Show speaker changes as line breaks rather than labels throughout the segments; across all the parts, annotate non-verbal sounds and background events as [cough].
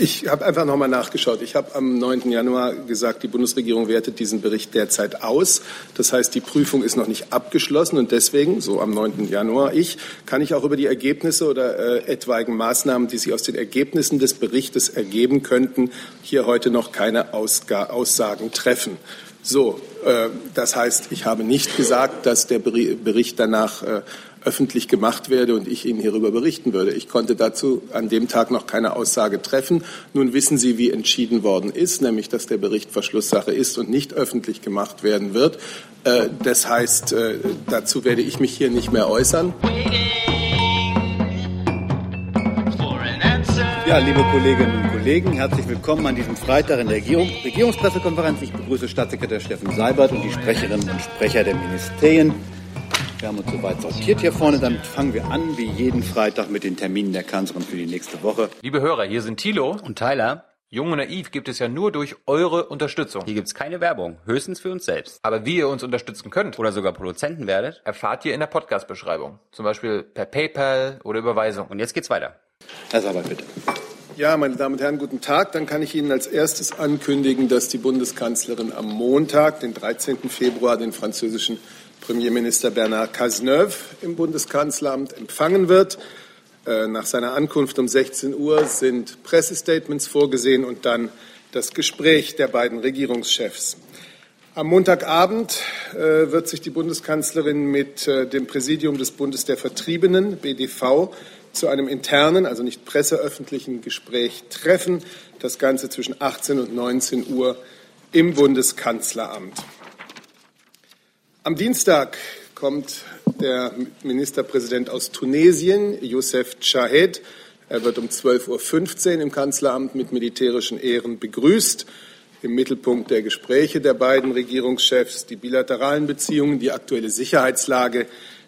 ich habe einfach nochmal nachgeschaut. Ich habe am 9. Januar gesagt, die Bundesregierung wertet diesen Bericht derzeit aus. Das heißt, die Prüfung ist noch nicht abgeschlossen und deswegen, so am 9. Januar, ich, kann ich auch über die Ergebnisse oder äh, etwaigen Maßnahmen, die sich aus den Ergebnissen des Berichtes ergeben könnten, hier heute noch keine Ausga Aussagen treffen. So, äh, das heißt, ich habe nicht gesagt, dass der Bericht danach äh, öffentlich gemacht werde und ich Ihnen hierüber berichten würde. Ich konnte dazu an dem Tag noch keine Aussage treffen. Nun wissen Sie, wie entschieden worden ist, nämlich dass der Bericht Verschlusssache ist und nicht öffentlich gemacht werden wird. Äh, das heißt, äh, dazu werde ich mich hier nicht mehr äußern.
Ja, liebe Kolleginnen und Kollegen, herzlich willkommen an diesem Freitag in der Regierung, Regierungspressekonferenz. Ich begrüße Staatssekretär Steffen Seibert und die Sprecherinnen und Sprecher der Ministerien. Wir haben uns soweit sortiert hier vorne. Dann fangen wir an, wie jeden Freitag, mit den Terminen der Kanzlerin für die nächste Woche.
Liebe Hörer, hier sind Thilo
und Tyler.
Jung und Naiv gibt es ja nur durch eure Unterstützung.
Hier gibt es keine Werbung, höchstens für uns selbst.
Aber wie ihr uns unterstützen könnt
oder sogar Produzenten werdet,
erfahrt ihr in der Podcast-Beschreibung. Zum Beispiel per PayPal oder Überweisung.
Und jetzt geht's weiter.
Herr Sabat, bitte. Ja, meine Damen und Herren, guten Tag. Dann kann ich Ihnen als erstes ankündigen, dass die Bundeskanzlerin am Montag, den 13. Februar, den französischen Premierminister Bernard Cazeneuve im Bundeskanzleramt empfangen wird. Äh, nach seiner Ankunft um 16 Uhr sind Pressestatements vorgesehen und dann das Gespräch der beiden Regierungschefs. Am Montagabend äh, wird sich die Bundeskanzlerin mit äh, dem Präsidium des Bundes der Vertriebenen, BDV, zu einem internen, also nicht presseöffentlichen Gespräch treffen. Das Ganze zwischen 18 und 19 Uhr im Bundeskanzleramt. Am Dienstag kommt der Ministerpräsident aus Tunesien, Youssef Chahed. Er wird um 12.15 Uhr im Kanzleramt mit militärischen Ehren begrüßt. Im Mittelpunkt der Gespräche der beiden Regierungschefs die bilateralen Beziehungen, die aktuelle Sicherheitslage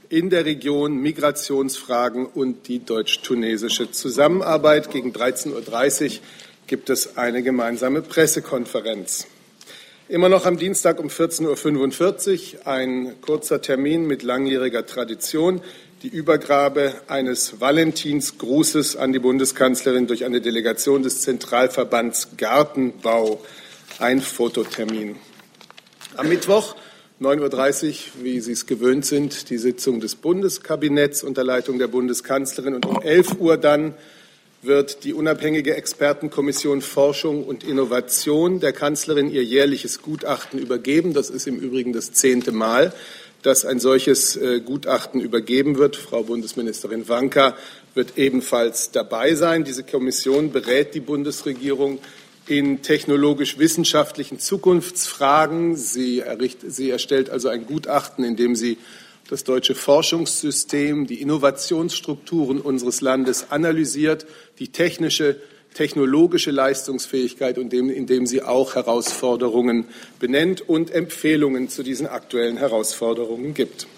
in der Region, Migrationsfragen und die deutsch-tunesische Zusammenarbeit. Gegen 13.30 Uhr gibt es eine gemeinsame Pressekonferenz. Immer noch am Dienstag um 14.45 Uhr ein kurzer Termin mit langjähriger Tradition, die Übergabe eines Valentinsgrußes an die Bundeskanzlerin durch eine Delegation des Zentralverbands Gartenbau. Ein Fototermin. Am Mittwoch 9.30 Uhr, wie Sie es gewöhnt sind, die Sitzung des Bundeskabinetts unter Leitung der Bundeskanzlerin und um 11 Uhr dann wird die unabhängige Expertenkommission Forschung und Innovation der Kanzlerin ihr jährliches Gutachten übergeben. Das ist im Übrigen das zehnte Mal, dass ein solches äh, Gutachten übergeben wird. Frau Bundesministerin Wanka wird ebenfalls dabei sein. Diese Kommission berät die Bundesregierung in technologisch-wissenschaftlichen Zukunftsfragen. Sie, errichtet, sie erstellt also ein Gutachten, in dem sie das deutsche Forschungssystem, die Innovationsstrukturen unseres Landes analysiert, die technische, technologische Leistungsfähigkeit und dem, indem sie auch Herausforderungen benennt und Empfehlungen zu diesen aktuellen Herausforderungen gibt.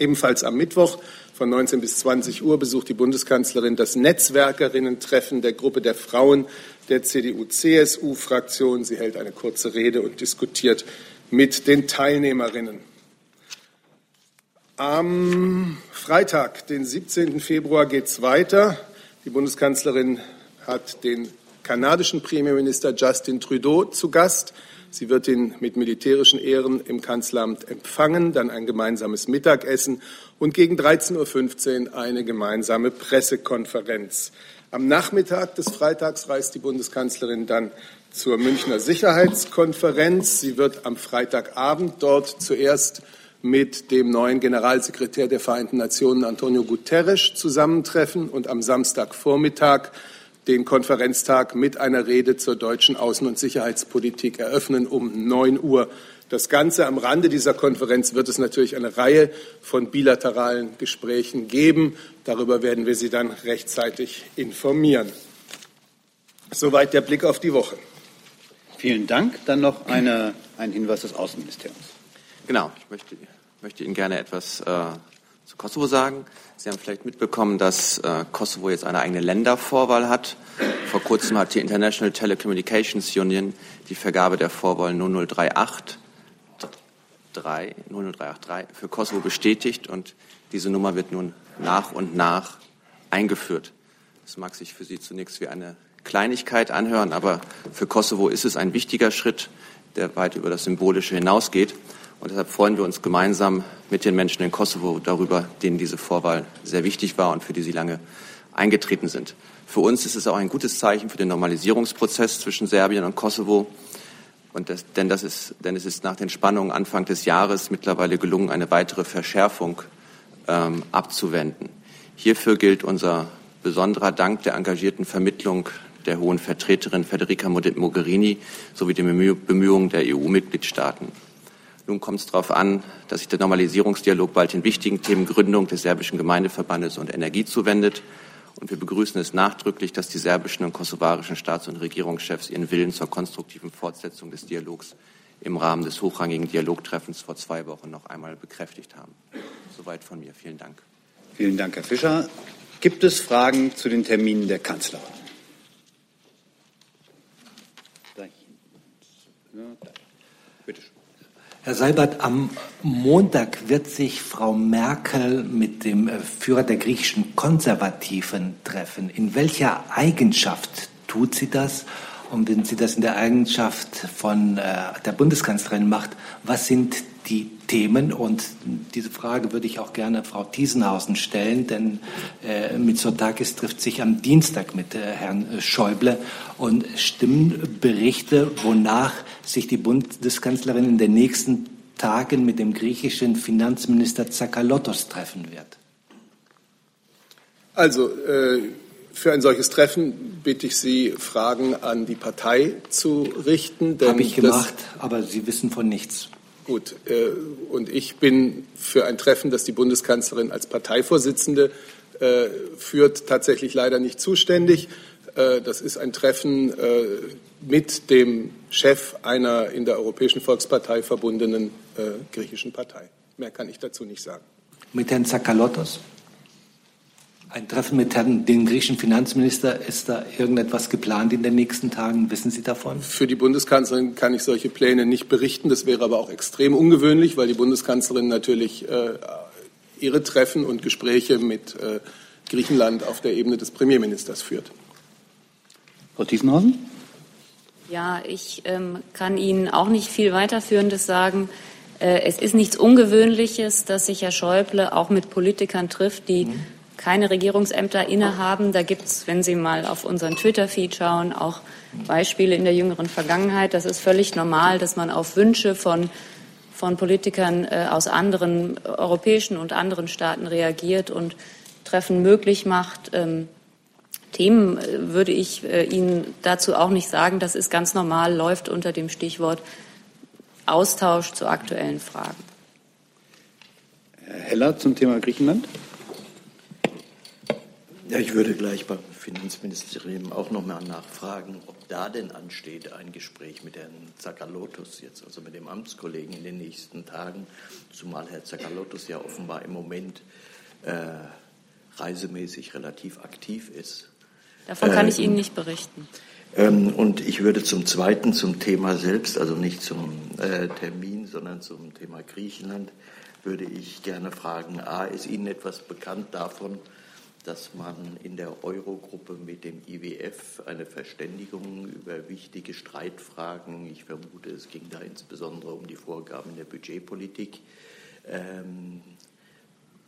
Ebenfalls am Mittwoch von 19 bis 20 Uhr besucht die Bundeskanzlerin das Netzwerkerinnen-Treffen der Gruppe der Frauen der CDU-CSU-Fraktion. Sie hält eine kurze Rede und diskutiert mit den Teilnehmerinnen. Am Freitag, den 17. Februar, geht es weiter. Die Bundeskanzlerin hat den kanadischen Premierminister Justin Trudeau zu Gast. Sie wird ihn mit militärischen Ehren im Kanzleramt empfangen, dann ein gemeinsames Mittagessen und gegen 13.15 Uhr eine gemeinsame Pressekonferenz. Am Nachmittag des Freitags reist die Bundeskanzlerin dann zur Münchner Sicherheitskonferenz. Sie wird am Freitagabend dort zuerst mit dem neuen Generalsekretär der Vereinten Nationen Antonio Guterres zusammentreffen und am Samstagvormittag den Konferenztag mit einer Rede zur deutschen Außen- und Sicherheitspolitik eröffnen um 9 Uhr. Das Ganze am Rande dieser Konferenz wird es natürlich eine Reihe von bilateralen Gesprächen geben. Darüber werden wir Sie dann rechtzeitig informieren. Soweit der Blick auf die Woche.
Vielen Dank. Dann noch eine, ein Hinweis des Außenministeriums.
Genau, ich möchte, möchte Ihnen gerne etwas äh, zu Kosovo sagen. Sie haben vielleicht mitbekommen, dass äh, Kosovo jetzt eine eigene Ländervorwahl hat. Vor kurzem hat die International Telecommunications Union die Vergabe der Vorwahl 0038 3, 00383 für Kosovo bestätigt und diese Nummer wird nun nach und nach eingeführt. Das mag sich für Sie zunächst wie eine Kleinigkeit anhören, aber für Kosovo ist es ein wichtiger Schritt, der weit über das Symbolische hinausgeht. Und deshalb freuen wir uns gemeinsam mit den Menschen in Kosovo darüber, denen diese Vorwahl sehr wichtig war und für die sie lange eingetreten sind. Für uns ist es auch ein gutes Zeichen für den Normalisierungsprozess zwischen Serbien und Kosovo. Und das, denn, das ist, denn es ist nach den Spannungen Anfang des Jahres mittlerweile gelungen, eine weitere Verschärfung ähm, abzuwenden. Hierfür gilt unser besonderer Dank der engagierten Vermittlung der hohen Vertreterin Federica Mogherini sowie den Bemühungen der EU-Mitgliedstaaten. Nun kommt es darauf an, dass sich der Normalisierungsdialog bald den wichtigen Themen Gründung des serbischen Gemeindeverbandes und Energie zuwendet. Und wir begrüßen es nachdrücklich, dass die serbischen und kosovarischen Staats- und Regierungschefs ihren Willen zur konstruktiven Fortsetzung des Dialogs im Rahmen des hochrangigen Dialogtreffens vor zwei Wochen noch einmal bekräftigt haben. Soweit von mir. Vielen Dank.
Vielen Dank, Herr Fischer. Gibt es Fragen zu den Terminen der Kanzlerin?
Schön. Herr Seibert, am Montag wird sich Frau Merkel mit dem äh, Führer der griechischen Konservativen treffen. In welcher Eigenschaft tut sie das? Und wenn sie das in der Eigenschaft von äh, der Bundeskanzlerin macht, was sind die Themen? Und diese Frage würde ich auch gerne Frau Thiesenhausen stellen, denn äh, Mitsotakis trifft sich am Dienstag mit äh, Herrn Schäuble und stimmen Berichte, wonach sich die Bundeskanzlerin in den nächsten Tagen mit dem griechischen Finanzminister Zakalotos treffen wird.
Also äh, für ein solches Treffen bitte ich Sie, Fragen an die Partei zu richten.
Habe ich gemacht, aber Sie wissen von nichts.
Gut, äh, und ich bin für ein Treffen, das die Bundeskanzlerin als Parteivorsitzende äh, führt, tatsächlich leider nicht zuständig. Äh, das ist ein Treffen mit dem Chef einer in der Europäischen Volkspartei verbundenen griechischen Partei. Mehr kann ich dazu nicht sagen.
Mit Herrn Zakalotos? Ein Treffen mit Herrn, dem griechischen Finanzminister, ist da irgendetwas geplant in den nächsten Tagen? Wissen Sie davon?
Für die Bundeskanzlerin kann ich solche Pläne nicht berichten. Das wäre aber auch extrem ungewöhnlich, weil die Bundeskanzlerin natürlich äh, ihre Treffen und Gespräche mit äh, Griechenland auf der Ebene des Premierministers führt.
Frau Tiefenhausen?
Ja, ich ähm, kann Ihnen auch nicht viel weiterführendes sagen. Äh, es ist nichts Ungewöhnliches, dass sich Herr Schäuble auch mit Politikern trifft, die mhm keine Regierungsämter innehaben. Da gibt es, wenn Sie mal auf unseren Twitter-Feed schauen, auch Beispiele in der jüngeren Vergangenheit. Das ist völlig normal, dass man auf Wünsche von, von Politikern äh, aus anderen europäischen und anderen Staaten reagiert und Treffen möglich macht. Ähm, Themen äh, würde ich äh, Ihnen dazu auch nicht sagen. Das ist ganz normal, läuft unter dem Stichwort Austausch zu aktuellen Fragen.
Herr Heller zum Thema Griechenland.
Ja, ich würde gleich beim Finanzministerium auch noch mal nachfragen, ob da denn ansteht ein Gespräch mit Herrn Zakalotus jetzt, also mit dem Amtskollegen in den nächsten Tagen, zumal Herr Zakalotus ja offenbar im Moment äh, reisemäßig relativ aktiv ist.
Davon kann ich ähm, Ihnen nicht berichten.
Ähm, und ich würde zum Zweiten zum Thema selbst, also nicht zum äh, Termin, sondern zum Thema Griechenland, würde ich gerne fragen, a, ist Ihnen etwas bekannt davon, dass man in der Eurogruppe mit dem IWF eine Verständigung über wichtige Streitfragen, ich vermute, es ging da insbesondere um die Vorgaben der Budgetpolitik, ähm,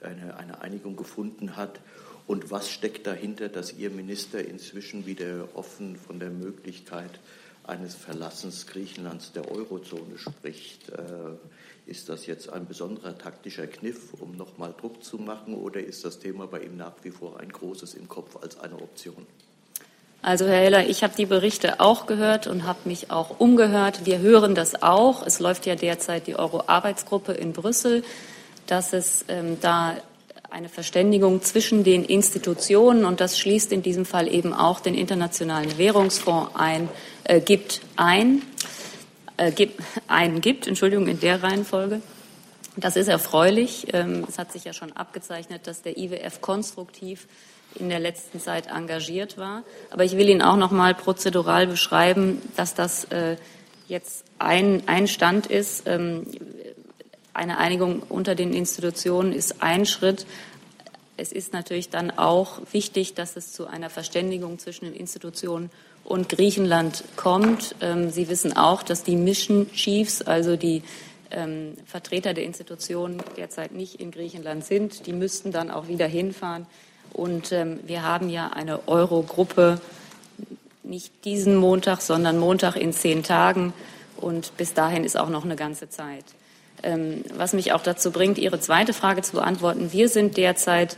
eine, eine Einigung gefunden hat. Und was steckt dahinter, dass Ihr Minister inzwischen wieder offen von der Möglichkeit eines Verlassens Griechenlands der Eurozone spricht? Äh, ist das jetzt ein besonderer taktischer Kniff, um nochmal Druck zu machen, oder ist das Thema bei ihm nach wie vor ein großes im Kopf als eine Option?
Also Herr Heller, ich habe die Berichte auch gehört und habe mich auch umgehört. Wir hören das auch. Es läuft ja derzeit die Euro-Arbeitsgruppe in Brüssel, dass es ähm, da eine Verständigung zwischen den Institutionen und das schließt in diesem Fall eben auch den Internationalen Währungsfonds ein, äh, gibt ein äh, einen gibt, Entschuldigung, in der Reihenfolge. Das ist erfreulich. Ähm, es hat sich ja schon abgezeichnet, dass der IWF konstruktiv in der letzten Zeit engagiert war. Aber ich will Ihnen auch noch mal prozedural beschreiben, dass das äh, jetzt ein, ein Stand ist. Ähm, eine Einigung unter den Institutionen ist ein Schritt. Es ist natürlich dann auch wichtig, dass es zu einer Verständigung zwischen den Institutionen und Griechenland kommt. Ähm, Sie wissen auch, dass die Mission Chiefs, also die ähm, Vertreter der Institutionen derzeit nicht in Griechenland sind. Die müssten dann auch wieder hinfahren. Und ähm, wir haben ja eine Eurogruppe, nicht diesen Montag, sondern Montag in zehn Tagen. Und bis dahin ist auch noch eine ganze Zeit. Was mich auch dazu bringt, Ihre zweite Frage zu beantworten. Wir sind derzeit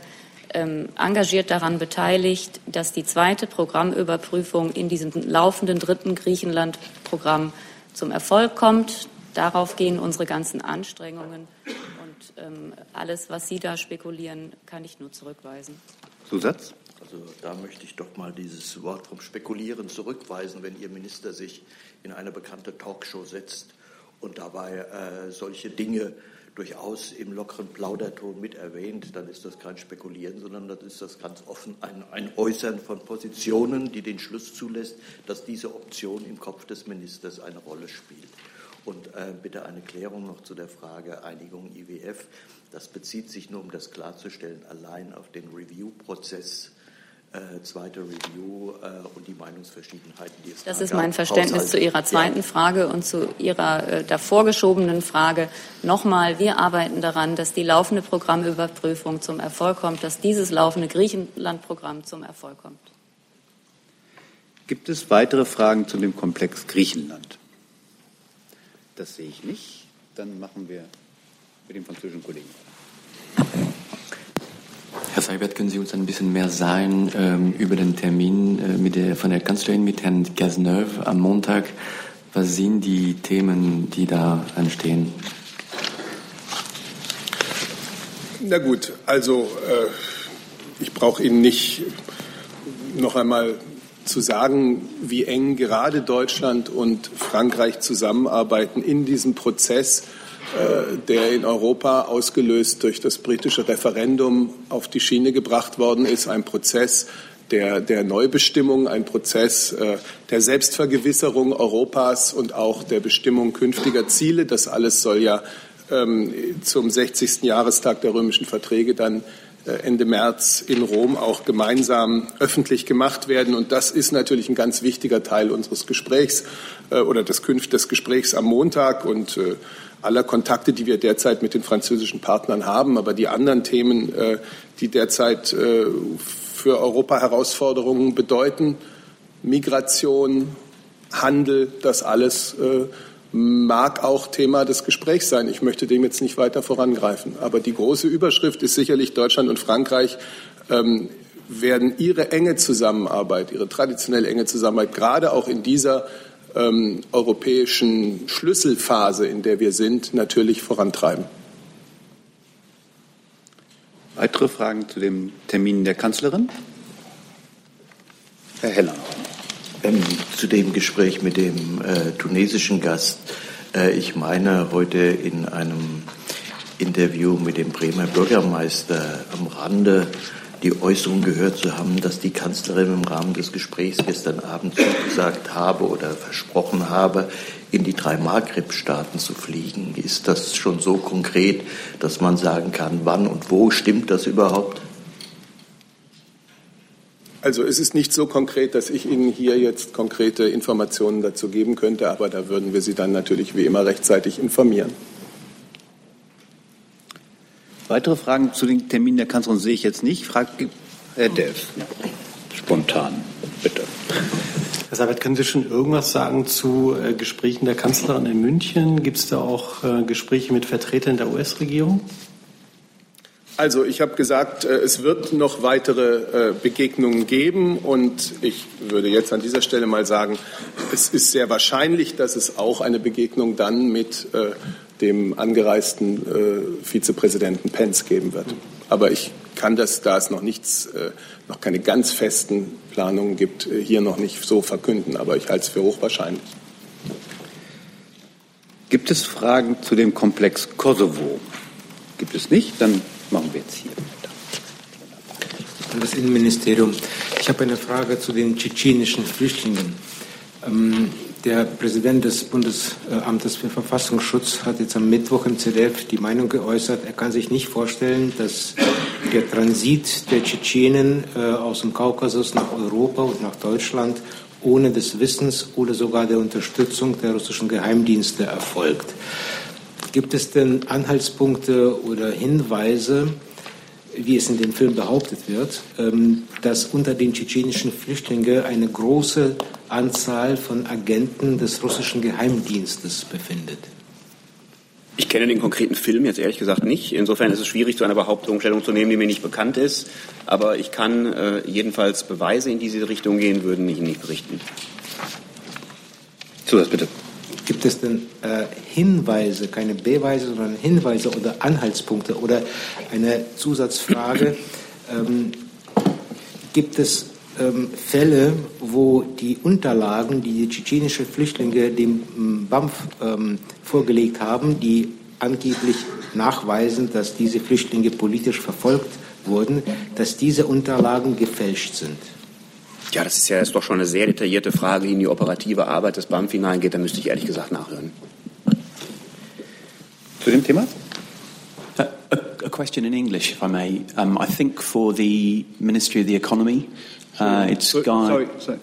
ähm, engagiert daran beteiligt, dass die zweite Programmüberprüfung in diesem laufenden dritten Griechenland-Programm zum Erfolg kommt. Darauf gehen unsere ganzen Anstrengungen. Und ähm, alles, was Sie da spekulieren, kann ich nur zurückweisen.
Zusatz?
Also da möchte ich doch mal dieses Wort vom Spekulieren zurückweisen, wenn Ihr Minister sich in eine bekannte Talkshow setzt und dabei äh, solche Dinge durchaus im lockeren Plauderton mit erwähnt, dann ist das kein Spekulieren, sondern das ist das ganz offen ein, ein Äußern von Positionen, die den Schluss zulässt, dass diese Option im Kopf des Ministers eine Rolle spielt. Und äh, bitte eine Klärung noch zu der Frage Einigung IWF. Das bezieht sich nur, um das klarzustellen, allein auf den Review-Prozess äh, zweite Review äh, und die Meinungsverschiedenheiten, die es
Das ist mein Verständnis zu Ihrer zweiten ja. Frage und zu Ihrer äh, davor geschobenen Frage. Nochmal, wir arbeiten daran, dass die laufende Programmüberprüfung zum Erfolg kommt, dass dieses laufende Griechenland-Programm zum Erfolg kommt.
Gibt es weitere Fragen zu dem Komplex Griechenland? Das sehe ich nicht. Dann machen wir mit dem französischen Kollegen
Herr Seibert, können Sie uns ein bisschen mehr sagen ähm, über den Termin äh, mit der, von der Kanzlerin mit Herrn Cazeneuve am Montag? Was sind die Themen, die da anstehen?
Na gut, also äh, ich brauche Ihnen nicht noch einmal zu sagen, wie eng gerade Deutschland und Frankreich zusammenarbeiten in diesem Prozess, der in Europa ausgelöst durch das britische Referendum auf die Schiene gebracht worden ist, ein Prozess der, der Neubestimmung, ein Prozess äh, der Selbstvergewisserung Europas und auch der Bestimmung künftiger Ziele. Das alles soll ja ähm, zum 60. Jahrestag der römischen Verträge dann äh, Ende März in Rom auch gemeinsam öffentlich gemacht werden. Und das ist natürlich ein ganz wichtiger Teil unseres Gesprächs äh, oder des, des Gesprächs am Montag und äh, aller Kontakte, die wir derzeit mit den französischen Partnern haben. Aber die anderen Themen, die derzeit für Europa Herausforderungen bedeuten, Migration, Handel, das alles mag auch Thema des Gesprächs sein. Ich möchte dem jetzt nicht weiter vorangreifen. Aber die große Überschrift ist sicherlich Deutschland und Frankreich ähm, werden ihre enge Zusammenarbeit, ihre traditionell enge Zusammenarbeit, gerade auch in dieser ähm, europäischen Schlüsselphase, in der wir sind, natürlich vorantreiben.
Weitere Fragen zu dem Termin der Kanzlerin? Herr Heller.
Ähm, zu dem Gespräch mit dem äh, tunesischen Gast. Äh, ich meine, heute in einem Interview mit dem Bremer Bürgermeister am Rande die Äußerung gehört zu haben, dass die Kanzlerin im Rahmen des Gesprächs gestern Abend zugesagt habe oder versprochen habe, in die drei Maghreb-Staaten zu fliegen. Ist das schon so konkret, dass man sagen kann, wann und wo stimmt das überhaupt?
Also es ist nicht so konkret, dass ich Ihnen hier jetzt konkrete Informationen dazu geben könnte, aber da würden wir Sie dann natürlich wie immer rechtzeitig informieren.
Weitere Fragen zu den Terminen der Kanzlerin sehe ich jetzt nicht. Fragt Herr Delf. Spontan, bitte.
Herr Sabat, können Sie schon irgendwas sagen zu äh, Gesprächen der Kanzlerin in München? Gibt es da auch äh, Gespräche mit Vertretern der US-Regierung?
Also ich habe gesagt, äh, es wird noch weitere äh, Begegnungen geben und ich würde jetzt an dieser Stelle mal sagen, es ist sehr wahrscheinlich, dass es auch eine Begegnung dann mit äh, dem angereisten Vizepräsidenten Pence geben wird. Aber ich kann das, da es noch nichts, noch keine ganz festen Planungen gibt, hier noch nicht so verkünden. Aber ich halte es für hochwahrscheinlich.
Gibt es Fragen zu dem Komplex Kosovo? Gibt es nicht? Dann machen wir jetzt hier weiter.
Das Innenministerium. Ich habe eine Frage zu den tschetschenischen Flüchtlingen. Ähm, der Präsident des Bundesamtes für Verfassungsschutz hat jetzt am Mittwoch im ZDF die Meinung geäußert, er kann sich nicht vorstellen, dass der Transit der Tschetschenen äh, aus dem Kaukasus nach Europa und nach Deutschland ohne des Wissens oder sogar der Unterstützung der russischen Geheimdienste erfolgt. Gibt es denn Anhaltspunkte oder Hinweise, wie es in dem Film behauptet wird, ähm, dass unter den tschetschenischen Flüchtlingen eine große Anzahl von Agenten des russischen Geheimdienstes befindet?
Ich kenne den konkreten Film jetzt ehrlich gesagt nicht. Insofern ist es schwierig, zu einer Behauptung Stellung zu nehmen, die mir nicht bekannt ist. Aber ich kann äh, jedenfalls Beweise in diese Richtung gehen, würden ich Ihnen nicht berichten.
Zusatz bitte.
Gibt es denn äh, Hinweise, keine Beweise, sondern Hinweise oder Anhaltspunkte oder eine Zusatzfrage? [clears throat] Ähm, gibt es ähm, Fälle, wo die Unterlagen, die die tschetschenische Flüchtlinge dem ähm, BAMF ähm, vorgelegt haben, die angeblich nachweisen, dass diese Flüchtlinge politisch verfolgt wurden, dass diese Unterlagen gefälscht sind?
Ja, das ist ja jetzt doch schon eine sehr detaillierte Frage, die in die operative Arbeit des BAMF hineingeht. Da müsste ich ehrlich gesagt nachhören.
Zu dem Thema?
A, a, a question in English, if I may. Um, I think for the Ministry of the Economy, uh, it's
sorry, sorry, sorry.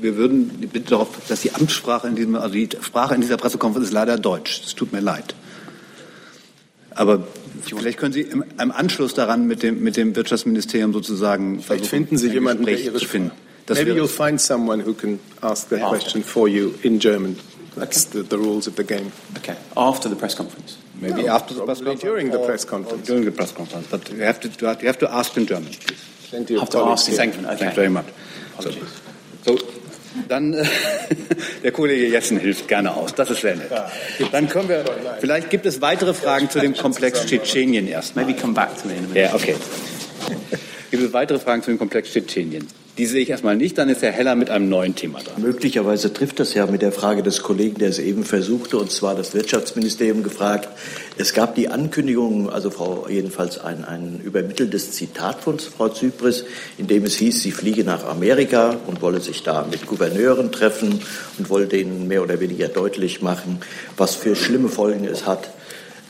Wir würden bitte darauf, dass die Amtssprache in diesem, also die Sprache in dieser Pressekonferenz ist leider Deutsch. Es tut mir leid. Aber vielleicht können Sie im, im Anschluss daran mit dem, mit dem Wirtschaftsministerium sozusagen
vielleicht finden Sie jemanden, der Ihre
zu finden.
Das Maybe you'll find someone who can ask that question for you in German. That's okay. the, the, rules of the game.
Okay. After the press conference.
Maybe
no,
after the
press conference. during the press conference.
During the press conference, but you have to you have to ask in German. Please.
Plenty of
have to ask in
Thank you. Okay. Thank you very much. So, so dann äh, [laughs] der Kollege Jessen hilft gerne aus. Das ist sehr nett. Dann können wir. Vielleicht gibt es weitere Fragen zu dem Komplex Tschetschenien erst.
Maybe come back to me in a minute.
Ja, okay. Gibt es weitere Fragen zu dem Komplex Tschetschenien? Die sehe ich erstmal nicht. Dann ist Herr Heller mit einem neuen Thema dran.
Möglicherweise trifft das ja mit der Frage des Kollegen, der es eben versuchte, und zwar das Wirtschaftsministerium gefragt. Es gab die Ankündigung, also Frau, jedenfalls ein, ein übermitteltes Zitat von Frau Zypris, in dem es hieß, sie fliege nach Amerika und wolle sich da mit Gouverneuren treffen und wolle denen mehr oder weniger deutlich machen, was für schlimme Folgen es hat,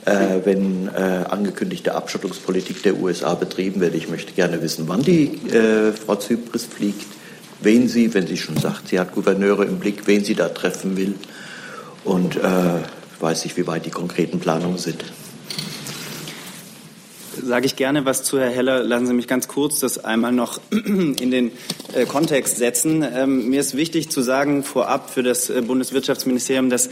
äh, wenn äh, angekündigte Abschottungspolitik der USA betrieben wird. Ich möchte gerne wissen, wann die äh, Frau Zypris fliegt, wen sie, wenn sie schon sagt, sie hat Gouverneure im Blick, wen sie da treffen will und äh, weiß ich, wie weit die konkreten Planungen sind
sage ich gerne was zu Herr Heller. Lassen Sie mich ganz kurz das einmal noch [clears throat] in den äh, Kontext setzen. Ähm, mir ist wichtig zu sagen vorab für das äh, Bundeswirtschaftsministerium, dass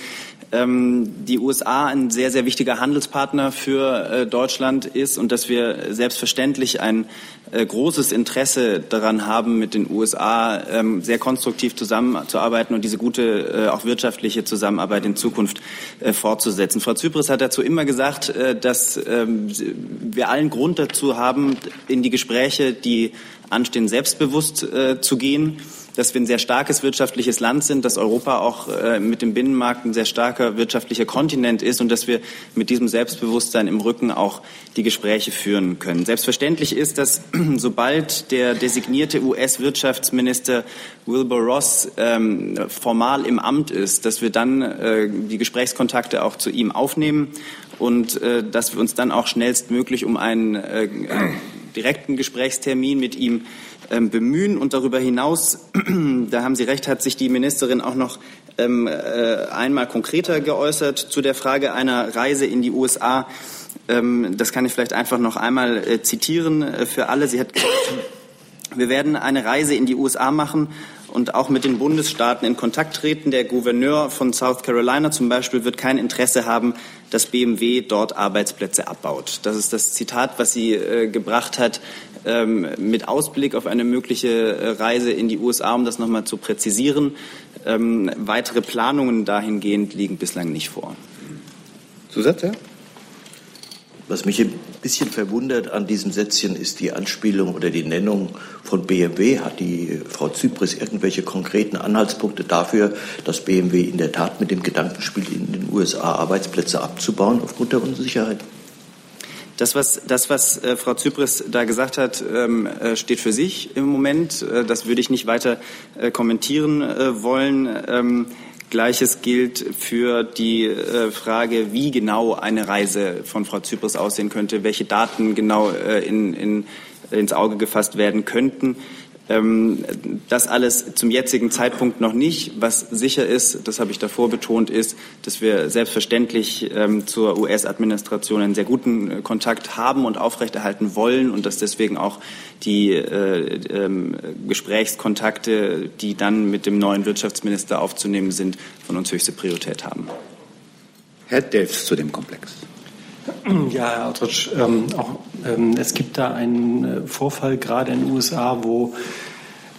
ähm, die USA ein sehr, sehr wichtiger Handelspartner für äh, Deutschland ist und dass wir selbstverständlich ein äh, großes Interesse daran haben, mit den USA ähm, sehr konstruktiv zusammenzuarbeiten und diese gute, äh, auch wirtschaftliche Zusammenarbeit in Zukunft äh, fortzusetzen. Frau Zypris hat dazu immer gesagt, dass ähm, wir allen Grund dazu haben, in die Gespräche, die anstehen, selbstbewusst zu gehen dass wir ein sehr starkes wirtschaftliches Land sind, dass Europa auch äh, mit dem Binnenmarkt ein sehr starker wirtschaftlicher Kontinent ist und dass wir mit diesem Selbstbewusstsein im Rücken auch die Gespräche führen können. Selbstverständlich ist, dass [clears throat] sobald der designierte US-Wirtschaftsminister Wilbur Ross ähm, formal im Amt ist, dass wir dann äh, die Gesprächskontakte auch zu ihm aufnehmen und äh, dass wir uns dann auch schnellstmöglich um einen äh, direkten Gesprächstermin mit ihm ähm, bemühen. Und darüber hinaus, [clears throat] da haben Sie recht, hat sich die Ministerin auch noch ähm, äh, einmal konkreter geäußert zu der Frage einer Reise in die USA. Ähm, das kann ich vielleicht einfach noch einmal äh, zitieren äh, für alle. Sie hat gesagt, wir werden eine Reise in die USA machen und auch mit den Bundesstaaten in Kontakt treten. Der Gouverneur von South Carolina zum Beispiel wird kein Interesse haben, dass BMW dort Arbeitsplätze abbaut. Das ist das Zitat, was sie äh, gebracht hat ähm, mit Ausblick auf eine mögliche äh, Reise in die USA, um das nochmal zu präzisieren. Ähm, weitere Planungen dahingehend liegen bislang nicht vor.
Zusatz, ja?
Was mich ein bisschen verwundert an diesem Sätzchen ist die Anspielung oder die Nennung von BMW. Hat die Frau Zypris irgendwelche konkreten Anhaltspunkte dafür, dass BMW in der Tat mit dem Gedanken spielt, in den USA Arbeitsplätze abzubauen aufgrund der Unsicherheit?
Das, was, das, was äh, Frau Zypris da gesagt hat, ähm, äh, steht für sich im Moment. Äh, das würde ich nicht weiter äh, kommentieren äh, wollen. Ähm, Gleiches gilt für die äh, Frage, wie genau eine Reise von Frau Zypris aussehen könnte, welche Daten genau äh, in, in, ins Auge gefasst werden könnten. Ähm, das alles zum jetzigen Zeitpunkt noch nicht. Was sicher ist, das habe ich davor betont, ist, dass wir selbstverständlich ähm, zur US-Administration einen sehr guten äh, Kontakt haben und aufrechterhalten wollen und dass deswegen auch die äh, ähm, Gesprächskontakte, die dann mit dem neuen Wirtschaftsminister aufzunehmen sind, von uns höchste Priorität haben.
Herr Delfs zu dem Komplex. [clears throat]
Ja, Herr Autrich, ähm, auch, ähm, es gibt da einen äh, Vorfall gerade in den USA, wo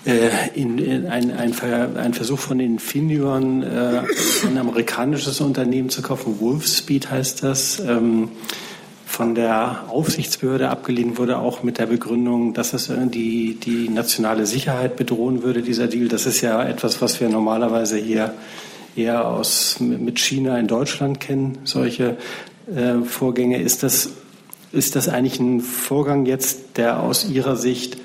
äh, in, in ein, ein, ein, Versuch von Infineon, äh, ein amerikanisches Unternehmen zu kaufen, Wolfspeed heißt das, ähm, von der Aufsichtsbehörde abgelehnt wurde, auch mit der Begründung, dass es die, die nationale Sicherheit bedrohen würde, dieser Deal. Das ist ja etwas, was wir normalerweise hier eher aus, mit China in Deutschland kennen, solche äh, Vorgänge. Ist das, ist das eigentlich ein Vorgang jetzt, der aus Ihrer Sicht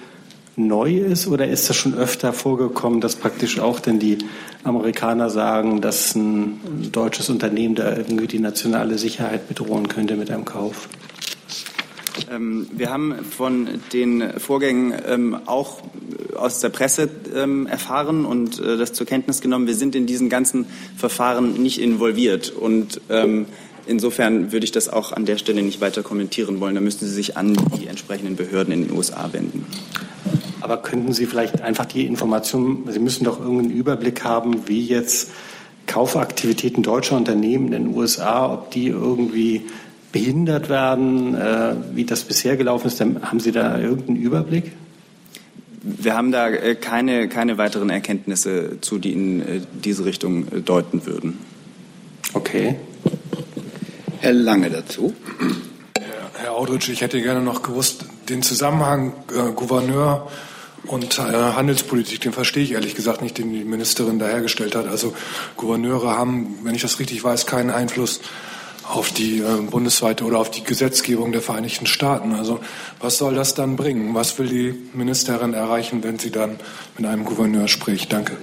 neu ist oder ist das schon öfter vorgekommen, dass praktisch auch denn die Amerikaner sagen, dass ein deutsches Unternehmen da irgendwie die nationale Sicherheit bedrohen könnte mit einem Kauf?
Ähm, wir haben von den Vorgängen ähm, auch aus der Presse ähm, erfahren und äh, das zur Kenntnis genommen. Wir sind in diesen ganzen Verfahren nicht involviert und Insofern würde ich das auch an der Stelle nicht weiter kommentieren wollen. Da müssten Sie sich an die entsprechenden Behörden in den USA wenden.
Aber könnten Sie vielleicht einfach die Informationen, Sie müssen doch irgendeinen Überblick haben, wie jetzt Kaufaktivitäten deutscher Unternehmen in den USA, ob die irgendwie behindert werden, äh, wie das bisher gelaufen ist. Haben Sie da irgendeinen Überblick?
Wir haben da äh, keine, keine weiteren Erkenntnisse zu, die in äh, diese Richtung deuten würden.
Okay.
Herr Lange dazu.
Herr Audrich, ich hätte gerne noch gewusst, den Zusammenhang äh, Gouverneur und äh, Handelspolitik, den verstehe ich ehrlich gesagt nicht, den die Ministerin dahergestellt hat. Also Gouverneure haben, wenn ich das richtig weiß, keinen Einfluss auf die äh, bundesweite oder auf die Gesetzgebung der Vereinigten Staaten. Also was soll das dann bringen? Was will die Ministerin erreichen, wenn sie dann mit einem Gouverneur spricht? Danke.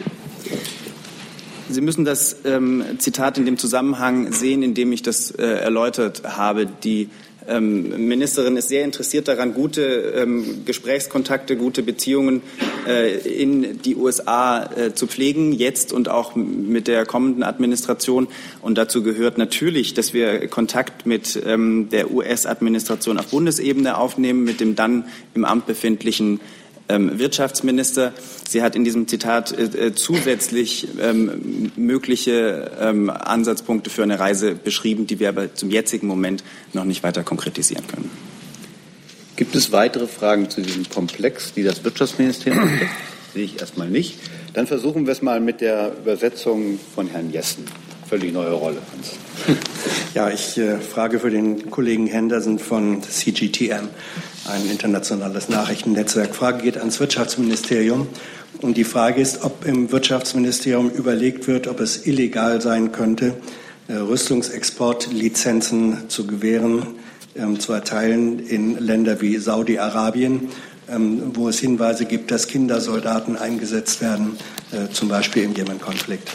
Sie müssen das ähm, Zitat in dem Zusammenhang sehen, in dem ich das äh, erläutert habe. Die ähm, Ministerin ist sehr interessiert daran, gute ähm, Gesprächskontakte, gute Beziehungen äh, in die USA äh, zu pflegen, jetzt und auch mit der kommenden Administration. Und dazu gehört natürlich, dass wir Kontakt mit ähm, der US-Administration auf Bundesebene aufnehmen, mit dem dann im Amt befindlichen ähm, Wirtschaftsminister. Sie hat in diesem Zitat äh, äh, zusätzlich ähm, mögliche ähm, Ansatzpunkte für eine Reise beschrieben, die wir aber zum jetzigen Moment noch nicht weiter konkretisieren können.
Gibt es weitere Fragen zu diesem Komplex, die das Wirtschaftsministerium betrifft? Sehe ich erstmal nicht. Dann versuchen wir es mal mit der Übersetzung von Herrn Jessen. Völlig neue Rolle.
Ja, ich äh, frage für den Kollegen Henderson von CGTM ein internationales Nachrichtennetzwerk. Frage geht ans Wirtschaftsministerium. Und die Frage ist, ob im Wirtschaftsministerium überlegt wird, ob es illegal sein könnte, äh, Rüstungsexportlizenzen zu gewähren, ähm, zu erteilen in Länder wie Saudi-Arabien, ähm, wo es Hinweise gibt, dass Kindersoldaten eingesetzt werden, äh, zum Beispiel im Jemen-Konflikt.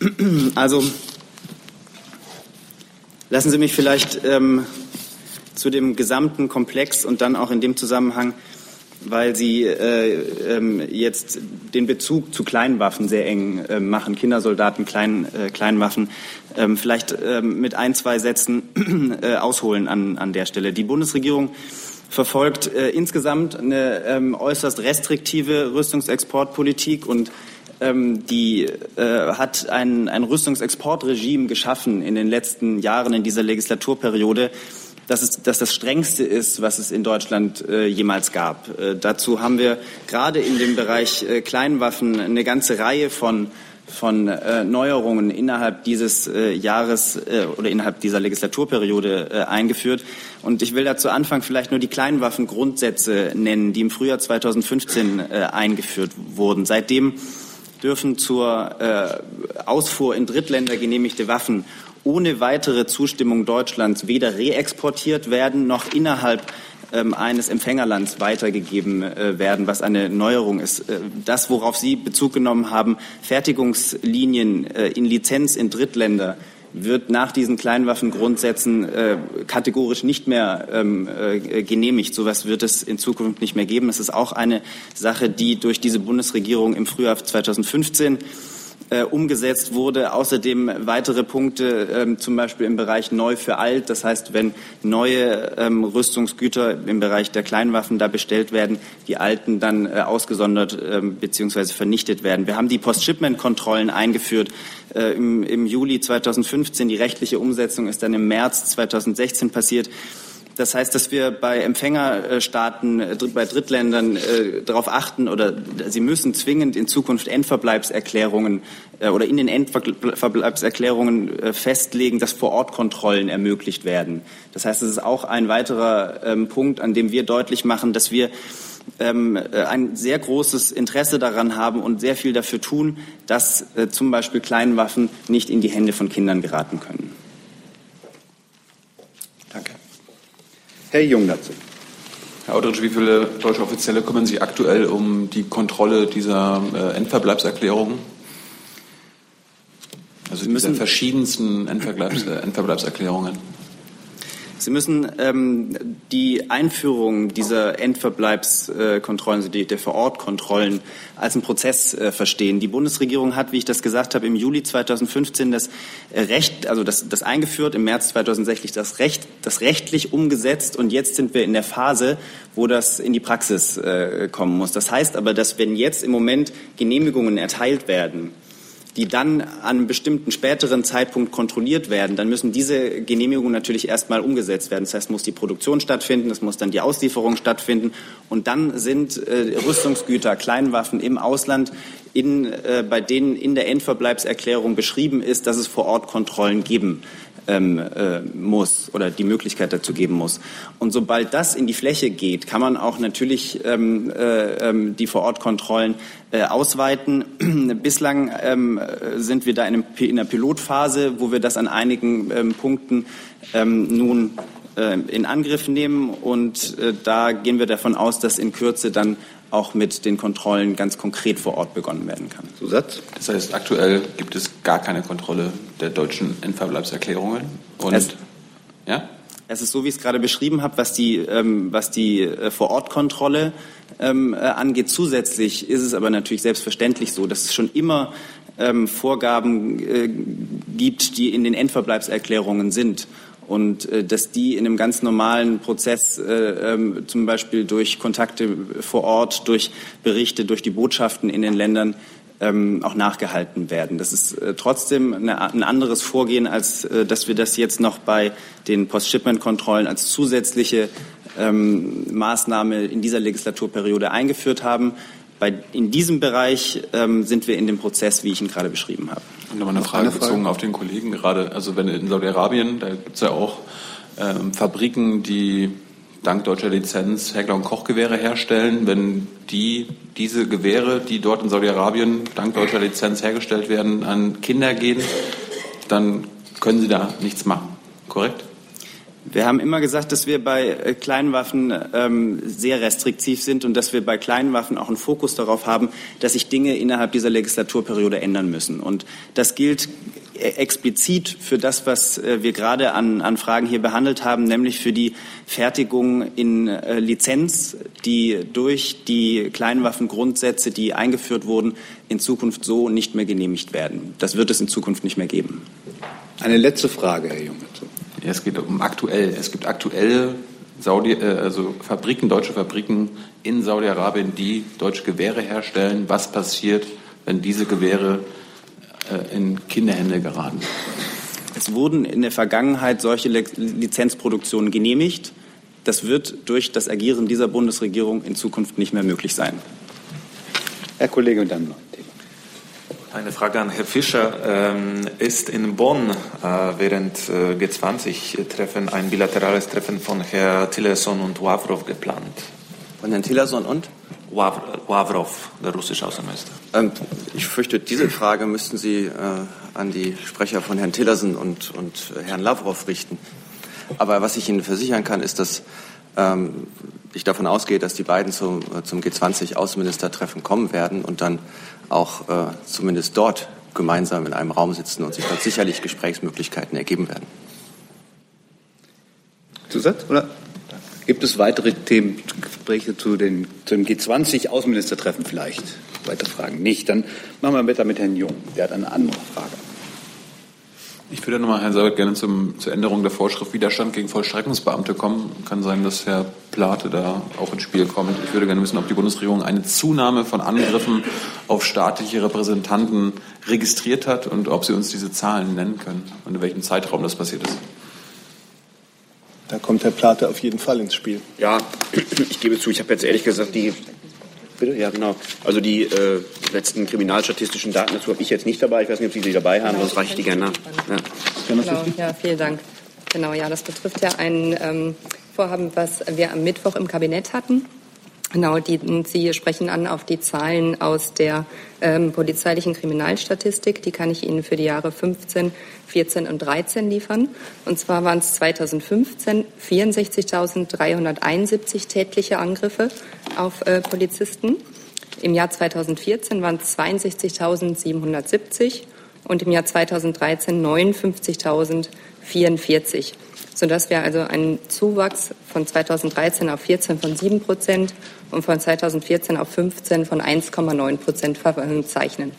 [clears throat]
Also Lassen Sie mich vielleicht ähm, zu dem gesamten Komplex und dann auch in dem Zusammenhang, weil Sie äh, ähm, jetzt den Bezug zu Kleinwaffen sehr eng äh, machen, Kindersoldaten, Klein, äh, Kleinwaffen, ähm, vielleicht ähm, mit ein, zwei Sätzen [clears throat] äh, ausholen an, an der Stelle. Die Bundesregierung verfolgt äh, insgesamt eine ähm, äußerst restriktive Rüstungsexportpolitik und ähm, die äh, hat ein, ein Rüstungsexportregime geschaffen in den letzten Jahren in dieser Legislaturperiode, dass es dass das strengste ist, was es in Deutschland äh, jemals gab. Äh, dazu haben wir gerade in dem Bereich äh, Kleinwaffen eine ganze Reihe von von äh, Neuerungen innerhalb dieses äh, Jahres äh, oder innerhalb dieser Legislaturperiode äh, eingeführt. Und ich will da zu Anfang vielleicht nur die Kleinwaffengrundsätze nennen, die im Frühjahr 2015 äh, eingeführt wurden. Seitdem dürfen zur äh, Ausfuhr in Drittländer genehmigte Waffen ohne weitere Zustimmung Deutschlands weder reexportiert werden noch innerhalb ähm, eines Empfängerlands weitergegeben äh, werden, was eine Neuerung ist. Äh, das, worauf Sie Bezug genommen haben, Fertigungslinien äh, in Lizenz in Drittländer, wird nach diesen Kleinwaffengrundsätzen äh, kategorisch nicht mehr ähm, äh, genehmigt. So etwas wird es in Zukunft nicht mehr geben. Es ist auch eine Sache, die durch diese Bundesregierung im Frühjahr 2015 äh, umgesetzt wurde. Außerdem weitere Punkte, ähm, zum Beispiel im Bereich neu für alt. Das heißt, wenn neue ähm, Rüstungsgüter im Bereich der Kleinwaffen da bestellt werden, die alten dann äh, ausgesondert ähm, bzw. vernichtet werden. Wir haben die Post-Shipment-Kontrollen eingeführt äh, im, im Juli 2015. Die rechtliche Umsetzung ist dann im März 2016 passiert. Das heißt, dass wir bei Empfängerstaaten, äh, bei Drittländern äh, darauf achten oder sie müssen zwingend in Zukunft Endverbleibserklärungen äh, oder in den Endverbleibserklärungen festlegen, dass Vorortkontrollen ermöglicht werden. Das heißt, es ist auch ein weiterer ähm, Punkt, an dem wir deutlich machen, dass wir ähm, äh, ein sehr großes Interesse daran haben und sehr viel dafür tun, dass zum Beispiel Kleinwaffen nicht in die Hände von Kindern geraten können.
Herr Jung dazu.
Herr Audrich, wie viele deutsche Offizielle kümmern sich aktuell um die Kontrolle dieser äh, Endverbleibserklärungen? Also diese verschiedensten Endverbleibs, äh, Endverbleibserklärungen.
Sie müssen ähm, die Einführung dieser Endverbleibskontrollen, also die, der Vorortkontrollen, als einen Prozess äh, verstehen. Die Bundesregierung hat, wie ich das gesagt habe, im Juli 2015 das Recht, also das, das eingeführt, im März 2016 das Recht, das rechtlich umgesetzt und jetzt sind wir in der Phase, wo das in die Praxis äh, kommen muss. Das heißt aber, dass wenn jetzt im Moment Genehmigungen erteilt werden, die dann an einem bestimmten späteren Zeitpunkt kontrolliert werden, dann müssen diese Genehmigungen natürlich erstmal umgesetzt werden. Das heißt, muss die Produktion stattfinden, es muss dann die Auslieferung stattfinden und dann sind äh, Rüstungsgüter, Kleinwaffen im Ausland, in, äh, bei denen in der Endverbleibserklärung beschrieben ist, dass es vor Ort Kontrollen geben ähm, äh, muss oder die Möglichkeit dazu geben muss. Und sobald das in die Fläche geht, kann man auch natürlich ähm, äh, ähm, die Vorortkontrollen äh, ausweiten. [clears throat] Bislang ähm, sind wir da in, einem, in, einer Pilotphase, wo wir das an einigen ähm, Punkten ähm, nun äh, in Angriff nehmen. Und äh, da gehen wir davon aus, dass in Kürze dann auch mit den Kontrollen ganz konkret vor Ort begonnen werden kann.
Zusatz? Das heißt, aktuell gibt es gar keine Kontrolle der deutschen Endverbleibserklärungen. Und
es,
ja?
es ist so, wie ich es gerade beschrieben habe, was die, ähm, was die äh, Vorortkontrolle ähm, äh, angeht. Zusätzlich ist es aber natürlich selbstverständlich so, dass es schon immer ähm, Vorgaben äh, gibt, die in den Endverbleibserklärungen sind und äh, dass die in einem ganz normalen Prozess, äh, ähm, zum Beispiel durch Kontakte vor Ort, durch Berichte, durch die Botschaften in den Ländern, ähm, auch nachgehalten werden. Das ist äh, trotzdem eine, ein anderes Vorgehen, als äh, dass wir das jetzt noch bei den Post-Shipment-Kontrollen als zusätzliche ähm, Maßnahme in dieser Legislaturperiode eingeführt haben. Bei, in diesem Bereich ähm, sind wir in dem Prozess, wie ich ihn gerade beschrieben habe.
Nochmal eine Frage, Frage bezogen auf den Kollegen gerade. Also wenn in Saudi-Arabien, da gibt es ja auch ähm, Fabriken, die dank deutscher Lizenz Heckler- und Kochgewehre herstellen. Wenn die diese Gewehre, die dort in Saudi-Arabien dank deutscher Lizenz hergestellt werden, an Kinder gehen, dann können sie da nichts machen. Korrekt?
Wir haben immer gesagt, dass wir bei äh, Kleinwaffen ähm, sehr restriktiv sind und dass wir bei Kleinwaffen auch einen Fokus darauf haben, dass sich Dinge innerhalb dieser Legislaturperiode ändern müssen. Und das gilt äh, explizit für das, was äh, wir gerade an, an Fragen hier behandelt haben, nämlich für die Fertigung in äh, Lizenz, die durch die Kleinwaffengrundsätze, die eingeführt wurden, in Zukunft so nicht mehr genehmigt werden. Das wird es in Zukunft nicht mehr geben.
Eine letzte Frage, Herr Junge.
Es geht um aktuell. Es gibt aktuelle Saudi, äh, also Fabriken, deutsche Fabriken in Saudi-Arabien, die deutsche Gewehre herstellen. Was passiert, wenn diese Gewehre äh, in Kinderhände geraten?
Es wurden in der Vergangenheit solche Lizenzproduktionen genehmigt. Das wird durch das Agieren dieser Bundesregierung in Zukunft nicht mehr möglich sein.
Herr Kollege, noch.
Eine Frage an Herrn Fischer. Ähm, ist in Bonn äh, während äh, G20-Treffen ein bilaterales Treffen von Herrn Tillerson und Wawrow geplant?
Von Herrn Tillerson und?
Wawrow, der russische Außenminister.
Ähm, ich fürchte, diese Frage müssten Sie äh, an die Sprecher von Herrn Tillerson und, und Herrn Lavrov richten. Aber was ich Ihnen versichern kann, ist, dass ähm, ich davon ausgehe, dass die beiden zum, zum G20-Außenministertreffen kommen werden und dann auch äh, zumindest dort gemeinsam in einem Raum sitzen und sich dort sicherlich Gesprächsmöglichkeiten ergeben werden.
Zusatz? Oder gibt es weitere Themen, Gespräche zu, den, zu dem G20-Außenministertreffen vielleicht? Weitere Fragen? Nicht. Dann machen wir weiter mit Herrn Jung. Der hat eine andere Frage.
Ich würde nochmal, Herr Seibert, gerne zum, zur Änderung der Vorschrift Widerstand gegen Vollstreckungsbeamte kommen. Kann sein, dass Herr Plate da auch ins Spiel kommt. Ich würde gerne wissen, ob die Bundesregierung eine Zunahme von Angriffen auf staatliche Repräsentanten registriert hat und ob Sie uns diese Zahlen nennen können und in welchem Zeitraum das passiert ist.
Da kommt Herr Plate auf jeden Fall ins Spiel.
Ja, ich gebe zu, ich habe jetzt ehrlich gesagt die Bitte? Ja, genau. Also die äh, letzten kriminalstatistischen Daten dazu habe ich jetzt nicht dabei. Ich weiß nicht, ob Sie die dabei haben, sonst reiche ich die gerne nach. Ja.
Genau, ja, vielen Dank. Genau, ja, das betrifft ja ein ähm, Vorhaben, was wir am Mittwoch im Kabinett hatten. Genau, die, Sie sprechen an auf die Zahlen aus der ähm, polizeilichen Kriminalstatistik. Die kann ich Ihnen für die Jahre 15, 14 und 13 liefern. Und zwar waren es 2015 64.371 tätliche Angriffe auf äh, Polizisten. Im Jahr 2014 waren es 62.770 und im Jahr 2013 59.044 sodass wir also einen Zuwachs von 2013 auf 14 von 7 Prozent und von 2014 auf 15 von 1,9 Prozent verzeichnen.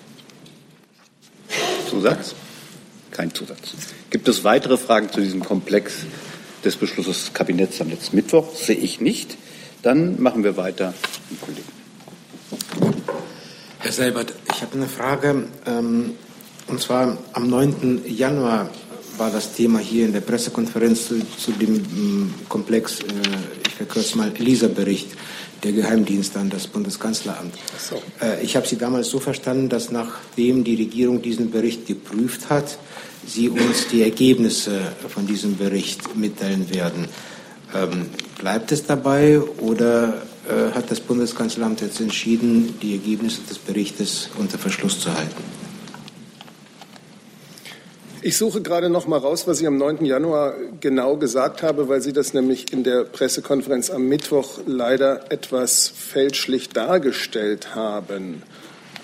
Zusatz? Kein Zusatz. Gibt es weitere Fragen zu diesem Komplex des Beschlusses des Kabinetts am letzten Mittwoch? Sehe ich nicht. Dann machen wir weiter mit Kollegen.
Herr Seibert, ich habe eine Frage. Ähm, und zwar am 9. Januar war das Thema hier in der Pressekonferenz zu, zu dem ähm, Komplex, äh, ich verkürze mal, ELISA-Bericht der Geheimdienst an das Bundeskanzleramt. So. Äh, ich habe Sie damals so verstanden, dass nachdem die Regierung diesen Bericht geprüft hat, Sie uns die Ergebnisse von diesem Bericht mitteilen werden. Ähm, bleibt es dabei oder äh, hat das Bundeskanzleramt jetzt entschieden, die Ergebnisse des Berichtes unter Verschluss zu halten?
Ich suche gerade noch mal raus, was ich am 9. Januar genau gesagt habe, weil Sie das nämlich in der Pressekonferenz am Mittwoch leider etwas fälschlich dargestellt haben.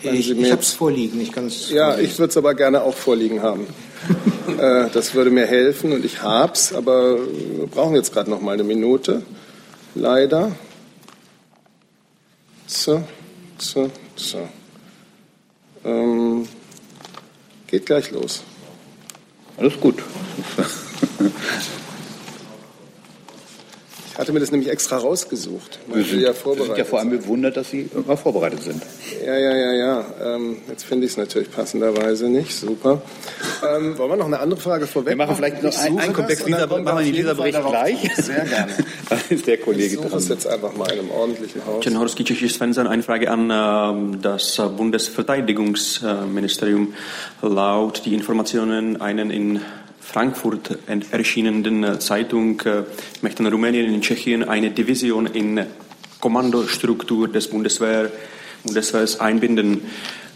ich ich habe es vorliegen. Ich kann's
ja, vorliegen. ich würde es aber gerne auch vorliegen haben. [laughs] äh, das würde mir helfen und ich habe es, aber wir brauchen jetzt gerade noch mal eine Minute. Leider. So, so, so. Ähm, geht gleich los.
Alles gut. [laughs]
Ich hatte mir das nämlich extra rausgesucht.
Wir sind, ja, vorbereitet. sind ja vor allem bewundert, dass Sie immer vorbereitet sind.
Ja, ja, ja, ja. Ähm, jetzt finde ich es natürlich passenderweise nicht. Super. Ähm, wollen wir noch eine andere Frage vorweg?
Wir machen vielleicht noch einen Komplex Lisa, machen wir den Lisa-Bericht gleich.
Sehr gerne. [laughs]
da ist der Kollege
ich suche es jetzt einfach mal in einem ordentlichen Haus.
Czernohorski Tschechisch Svensson, eine Frage an äh, das Bundesverteidigungsministerium. Laut die Informationen einen in Frankfurt erschienenen äh, Zeitung äh, möchten Rumänien und Tschechien eine Division in Kommandostruktur des Bundeswehr, Bundeswehrs einbinden.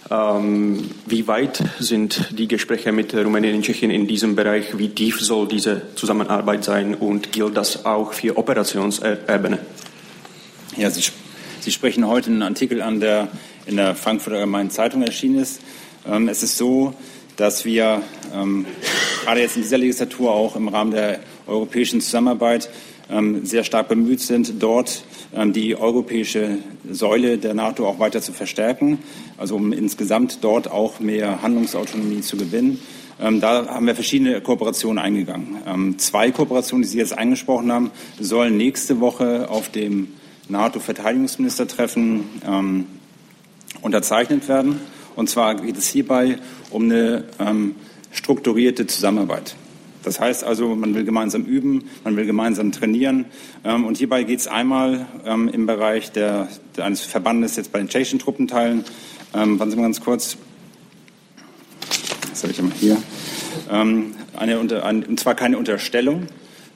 Ähm, wie weit sind die Gespräche mit Rumänien und Tschechien in diesem Bereich? Wie tief soll diese Zusammenarbeit sein und gilt das auch für Operationsebene?
Ja, Sie, Sie sprechen heute einen Artikel an, der in der Frankfurter Allgemeinen Zeitung erschienen ist. Ähm, es ist so, dass wir ähm, gerade jetzt in dieser Legislatur auch im Rahmen der europäischen Zusammenarbeit ähm, sehr stark bemüht sind, dort ähm, die europäische Säule der NATO auch weiter zu verstärken, also um insgesamt dort auch mehr Handlungsautonomie zu gewinnen. Ähm, da haben wir verschiedene Kooperationen eingegangen. Zwei Kooperationen, die Sie jetzt angesprochen haben, sollen nächste Woche auf dem NATO-Verteidigungsministertreffen unterzeichnet werden. Und zwar geht es hierbei um eine strukturierte Zusammenarbeit. Das heißt also, man will gemeinsam üben, man will gemeinsam trainieren. Ähm, und hierbei geht es einmal ähm, im Bereich der, eines Verbandes jetzt bei den tschechischen Truppenteilen. Ähm, warten Sie mal ganz kurz. Das habe ich immer hier. Eine, und zwar keine Unterstellung,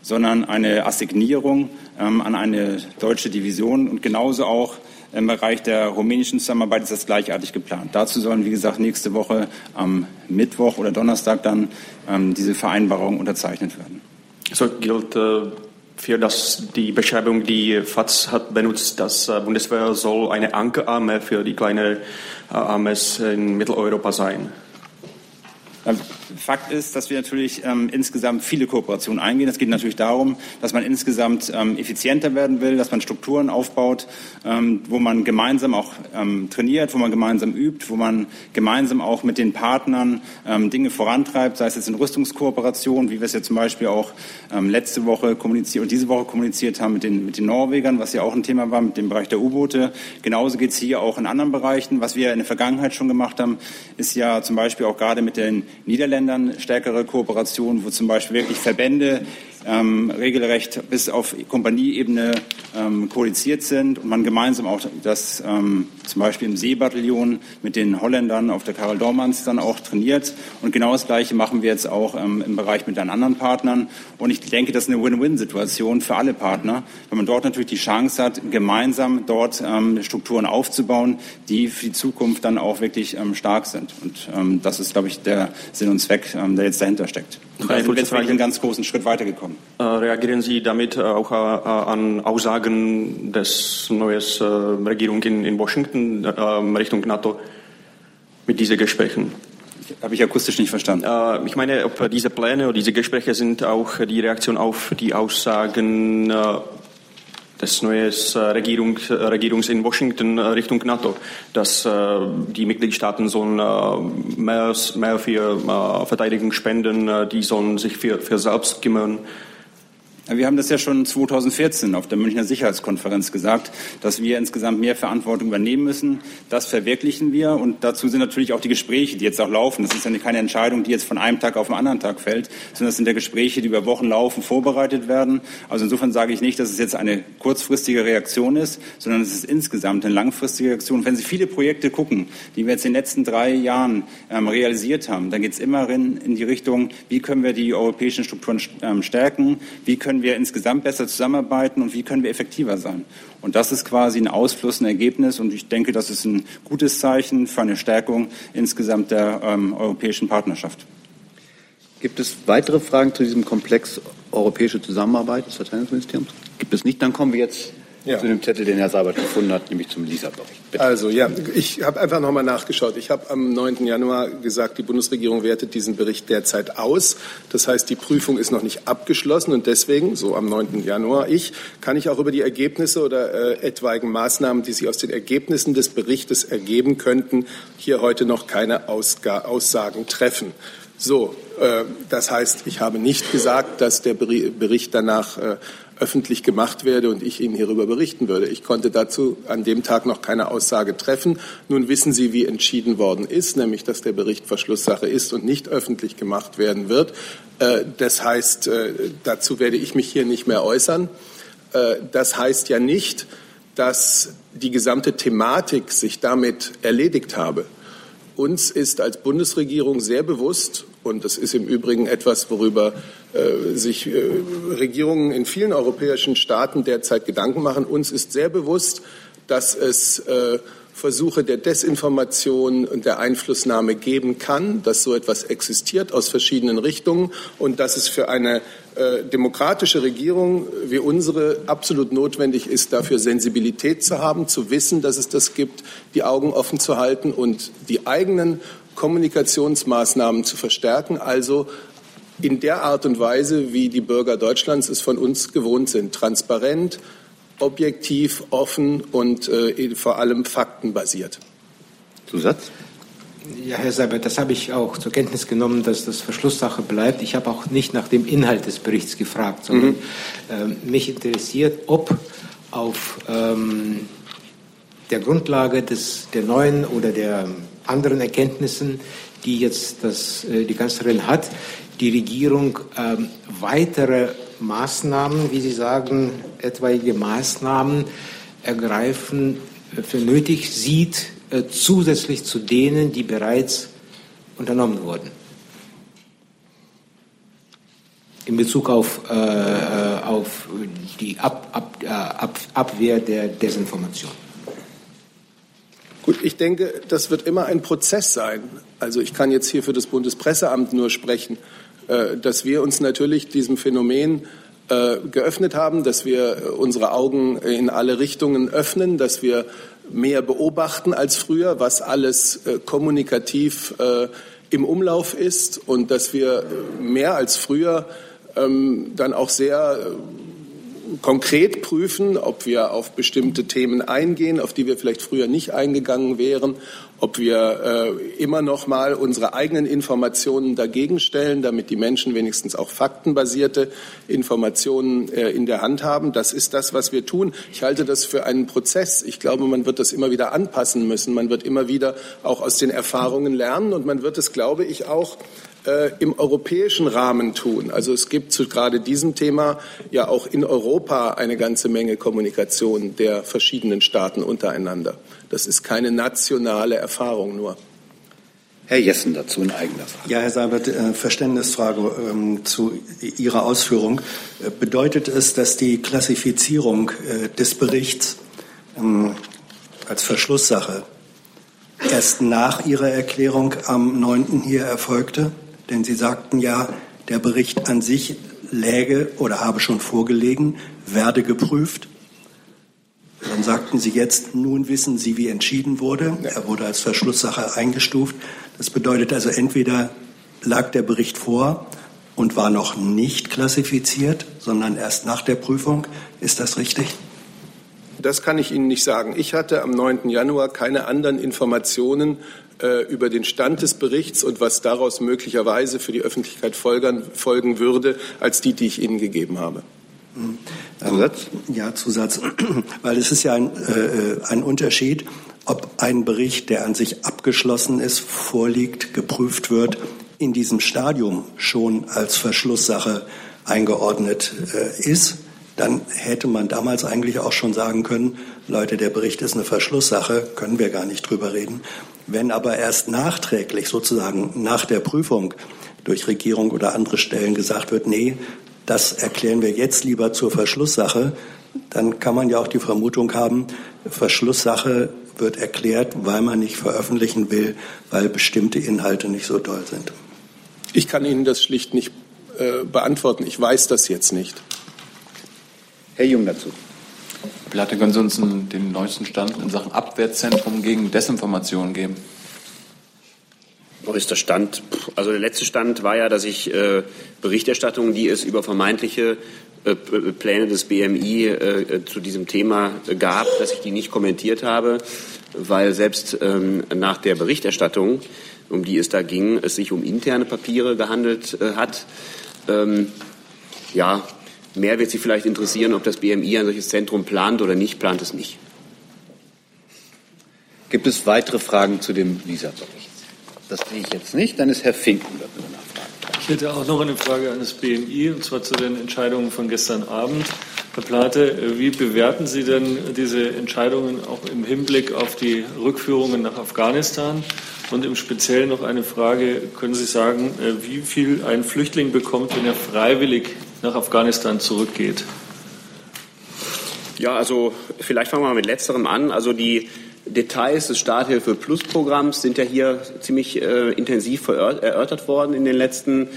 sondern eine Assignierung an eine deutsche Division und genauso auch im Bereich der rumänischen Zusammenarbeit ist das gleichartig geplant. Dazu sollen, wie gesagt, nächste Woche am Mittwoch oder Donnerstag dann ähm, diese Vereinbarung unterzeichnet werden.
So gilt äh, für das, die Beschreibung, die FATS hat benutzt, dass äh, Bundeswehr soll eine Ankerarme für die kleinen äh, Armes in Mitteleuropa sein.
Fakt ist, dass wir natürlich ähm, insgesamt viele Kooperationen eingehen. Es geht natürlich darum, dass man insgesamt ähm, effizienter werden will, dass man Strukturen aufbaut, ähm, wo man gemeinsam auch ähm, trainiert, wo man gemeinsam übt, wo man gemeinsam auch mit den Partnern ähm, Dinge vorantreibt, sei es jetzt in Rüstungskooperation, wie wir es ja zum Beispiel auch ähm, letzte Woche kommuniziert und diese Woche kommuniziert haben mit den, mit den Norwegern, was ja auch ein Thema war mit dem Bereich der U-Boote. Genauso geht es hier auch in anderen Bereichen. Was wir in der Vergangenheit schon gemacht haben, ist ja zum Beispiel auch gerade mit den Niederländern stärkere Kooperation, wo zum Beispiel wirklich Verbände ähm, regelrecht bis auf Kompanieebene ähm, koaliziert sind und man gemeinsam auch das ähm, zum Beispiel im Seebataillon mit den Holländern auf der Karel Dormans dann auch trainiert. Und genau das Gleiche machen wir jetzt auch ähm, im Bereich mit den anderen Partnern. Und ich denke, das ist eine Win-Win-Situation für alle Partner, weil man dort natürlich die Chance hat, gemeinsam dort ähm, Strukturen aufzubauen, die für die Zukunft dann auch wirklich ähm, stark sind. Und ähm, das ist, glaube ich, der Sinn und Zweck, ähm, der jetzt dahinter steckt. Und da sind wir jetzt einen ganz großen Schritt weitergekommen.
Äh, reagieren Sie damit auch äh, an Aussagen des neuen äh, Regierung in, in Washington äh, Richtung NATO mit diesen Gesprächen?
Habe ich akustisch nicht verstanden.
Äh, ich meine, ob diese Pläne oder diese Gespräche sind auch die Reaktion auf die Aussagen äh, des neuen Regierung, Regierungs in Washington Richtung NATO, dass äh, die Mitgliedstaaten sollen äh, mehr, mehr für äh, Verteidigung spenden, die sollen sich für, für selbst kümmern.
Wir haben das ja schon 2014 auf der Münchner Sicherheitskonferenz gesagt, dass wir insgesamt mehr Verantwortung übernehmen müssen. Das verwirklichen wir und dazu sind natürlich auch die Gespräche, die jetzt auch laufen. Das ist ja keine Entscheidung, die jetzt von einem Tag auf den anderen Tag fällt, sondern das sind ja Gespräche, die über Wochen laufen, vorbereitet werden. Also insofern sage ich nicht, dass es jetzt eine kurzfristige Reaktion ist, sondern es ist insgesamt eine langfristige Reaktion. Wenn Sie viele Projekte gucken, die wir jetzt in den letzten drei Jahren ähm, realisiert haben, dann geht es immer in, in, die Richtung, wie können wir die europäischen Strukturen ähm, stärken, wie können können wir insgesamt besser zusammenarbeiten und wie können wir effektiver sein. Und das ist quasi ein Ausfluss, ein Ergebnis. Und ich denke, das ist ein gutes Zeichen für eine Stärkung insgesamt der ähm, europäischen Partnerschaft.
Gibt es weitere Fragen zu diesem Komplex europäische Zusammenarbeit des Verteidigungsministeriums? Gibt es nicht, dann kommen wir jetzt ja. zu dem Zettel, den Herr Seibert gefunden hat, nämlich zum LISA-Bericht.
Also ja, ich habe einfach noch mal nachgeschaut. Ich habe am 9. Januar gesagt, die Bundesregierung wertet diesen Bericht derzeit aus. Das heißt, die Prüfung ist noch nicht abgeschlossen und deswegen, so am 9. Januar, ich, kann ich auch über die Ergebnisse oder äh, etwaigen Maßnahmen, die sich aus den Ergebnissen des Berichtes ergeben könnten, hier heute noch keine Ausga Aussagen treffen. So, äh, das heißt, ich habe nicht gesagt, dass der Bericht danach äh, öffentlich gemacht werde und ich Ihnen hierüber berichten würde. Ich konnte dazu an dem Tag noch keine Aussage treffen. Nun wissen Sie, wie entschieden worden ist, nämlich dass der Bericht Verschlusssache ist und nicht öffentlich gemacht werden wird. Äh, das heißt, äh, dazu werde ich mich hier nicht mehr äußern. Äh, das heißt ja nicht, dass die gesamte Thematik sich damit erledigt habe. Uns ist als Bundesregierung sehr bewusst, und das ist im Übrigen etwas, worüber äh, sich äh, Regierungen in vielen europäischen Staaten derzeit Gedanken machen. Uns ist sehr bewusst, dass es äh, Versuche der Desinformation und der Einflussnahme geben kann, dass so etwas existiert aus verschiedenen Richtungen und dass es für eine äh, demokratische Regierung wie unsere absolut notwendig ist, dafür Sensibilität zu haben, zu wissen, dass es das gibt, die Augen offen zu halten und die eigenen Kommunikationsmaßnahmen zu verstärken, also in der Art und Weise, wie die Bürger Deutschlands es von uns gewohnt sind, transparent, objektiv, offen und äh, vor allem faktenbasiert.
Zusatz?
Ja, Herr Seibert, das habe ich auch zur Kenntnis genommen, dass das Verschlusssache bleibt. Ich habe auch nicht nach dem Inhalt des Berichts gefragt, sondern mhm. ähm, mich interessiert, ob auf ähm, der Grundlage des, der neuen oder der anderen Erkenntnissen, die jetzt das, äh, die Kanzlerin hat, die Regierung ähm, weitere Maßnahmen, wie Sie sagen, etwaige Maßnahmen ergreifen äh, für nötig sieht, äh, zusätzlich zu denen, die bereits unternommen wurden. In Bezug auf, äh, äh auf die Ab, Ab, Ab, Abwehr der Desinformation.
Gut, ich denke, das wird immer ein Prozess sein. Also ich kann jetzt hier für das Bundespresseamt nur sprechen, äh, dass wir uns natürlich diesem Phänomen äh, geöffnet haben, dass wir unsere Augen in alle Richtungen öffnen, dass wir mehr beobachten als früher, was alles äh, kommunikativ im Umlauf ist und dass wir mehr als früher ähm, dann auch sehr konkret prüfen, ob wir auf bestimmte Themen eingehen, auf die wir vielleicht früher nicht eingegangen wären, ob wir äh, immer noch mal unsere eigenen Informationen dagegen stellen, damit die Menschen wenigstens auch faktenbasierte Informationen äh, in der Hand haben. Das ist das, was wir tun. Ich halte das für einen Prozess. Ich glaube, man wird das immer wieder anpassen müssen. Man wird immer wieder auch aus den Erfahrungen lernen und man wird es, glaube ich, auch äh, im europäischen Rahmen tun. Also es gibt zu gerade diesem Thema ja auch in Europa eine ganze Menge Kommunikation der verschiedenen Staaten untereinander. Das ist keine nationale Erfahrung nur.
Herr Jessen dazu in eigener Frage.
Ja, Herr Seibert, äh, Verständnisfrage ähm, zu Ihrer Ausführung. Äh, bedeutet es, dass die Klassifizierung des Berichts ähm, als Verschlusssache erst nach Ihrer Erklärung am 9. hier erfolgte? Denn Sie sagten ja, der Bericht an sich läge oder habe schon vorgelegen, werde geprüft. Dann sagten Sie jetzt, nun wissen Sie, wie entschieden wurde. Er wurde als Verschlusssache eingestuft. Das bedeutet also, entweder lag der Bericht vor und war noch nicht klassifiziert, sondern erst nach der Prüfung. Ist das richtig?
Das kann ich Ihnen nicht sagen. Ich hatte am 9. Januar keine anderen Informationen über den Stand des Berichts und was daraus möglicherweise für die Öffentlichkeit folgern, folgen würde, als die, die ich Ihnen gegeben habe.
Mhm. Zusatz? Ja, Zusatz. [clears throat] Weil es ist ja ein, äh, ein Unterschied, ob ein Bericht, der an sich abgeschlossen ist, vorliegt, geprüft wird, in diesem Stadium schon als Verschlusssache eingeordnet äh, ist dann hätte man damals eigentlich auch schon sagen können, Leute, der Bericht ist eine Verschlusssache, können wir gar nicht drüber reden. Wenn aber erst nachträglich, sozusagen nach der Prüfung durch Regierung oder andere Stellen gesagt wird, nee, das erklären wir jetzt lieber zur Verschlusssache, dann kann man ja auch die Vermutung haben, Verschlusssache wird erklärt, weil man nicht veröffentlichen will, weil bestimmte Inhalte nicht so toll sind.
Ich kann Ihnen das schlicht nicht äh, beantworten. Ich weiß das jetzt nicht.
Herr Jung dazu.
Herr Platte, können Sie uns den neuesten Stand in Sachen Abwehrzentrum gegen Desinformation geben?
Wo ist der Stand? Also der letzte Stand war ja, dass ich äh, Berichterstattungen, die es über vermeintliche äh, Pläne des BMI äh, zu diesem Thema gab, dass ich die nicht kommentiert habe, weil selbst ähm, nach der Berichterstattung, um die es da ging, es sich um interne Papiere gehandelt äh, hat. Ähm, ja, Mehr wird Sie vielleicht interessieren, ob das BMI ein solches Zentrum plant oder nicht, plant es nicht.
Gibt es weitere Fragen zu dem Visa-Bericht? Das sehe ich jetzt nicht. Dann ist Herr Finken dafür nachfragen.
Ich hätte auch noch eine Frage an das BMI, und zwar zu den Entscheidungen von gestern Abend. Herr Plate, wie bewerten Sie denn diese Entscheidungen auch im Hinblick auf die Rückführungen nach Afghanistan? Und im Speziellen noch eine Frage, können Sie sagen, äh, wie viel ein Flüchtling bekommt, wenn er freiwillig nach Afghanistan zurückgeht?
Ja, also vielleicht fangen wir mal mit letzterem an. Also die Details des Starthilfe Plus Programms sind ja hier ziemlich äh, intensiv erörtert worden in den letzten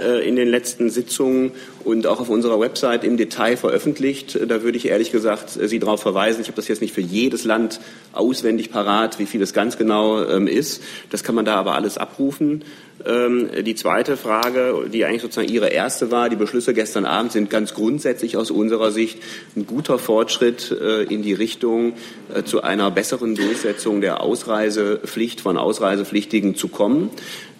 äh, in den letzten Sitzungen und auch auf unserer Website im Detail veröffentlicht. Da würde ich ehrlich gesagt äh, Sie darauf verweisen. Ich habe das jetzt nicht für jedes Land auswendig parat, wie viel es ganz genau ähm, ist. Das kann man da aber alles abrufen. Ähm, die zweite Frage, die eigentlich sozusagen Ihre erste war, die Beschlüsse gestern Abend sind ganz grundsätzlich aus unserer Sicht ein guter Fortschritt äh, in die Richtung zu einer besseren Durchsetzung der Ausreisepflicht von Ausreisepflichtigen zu kommen.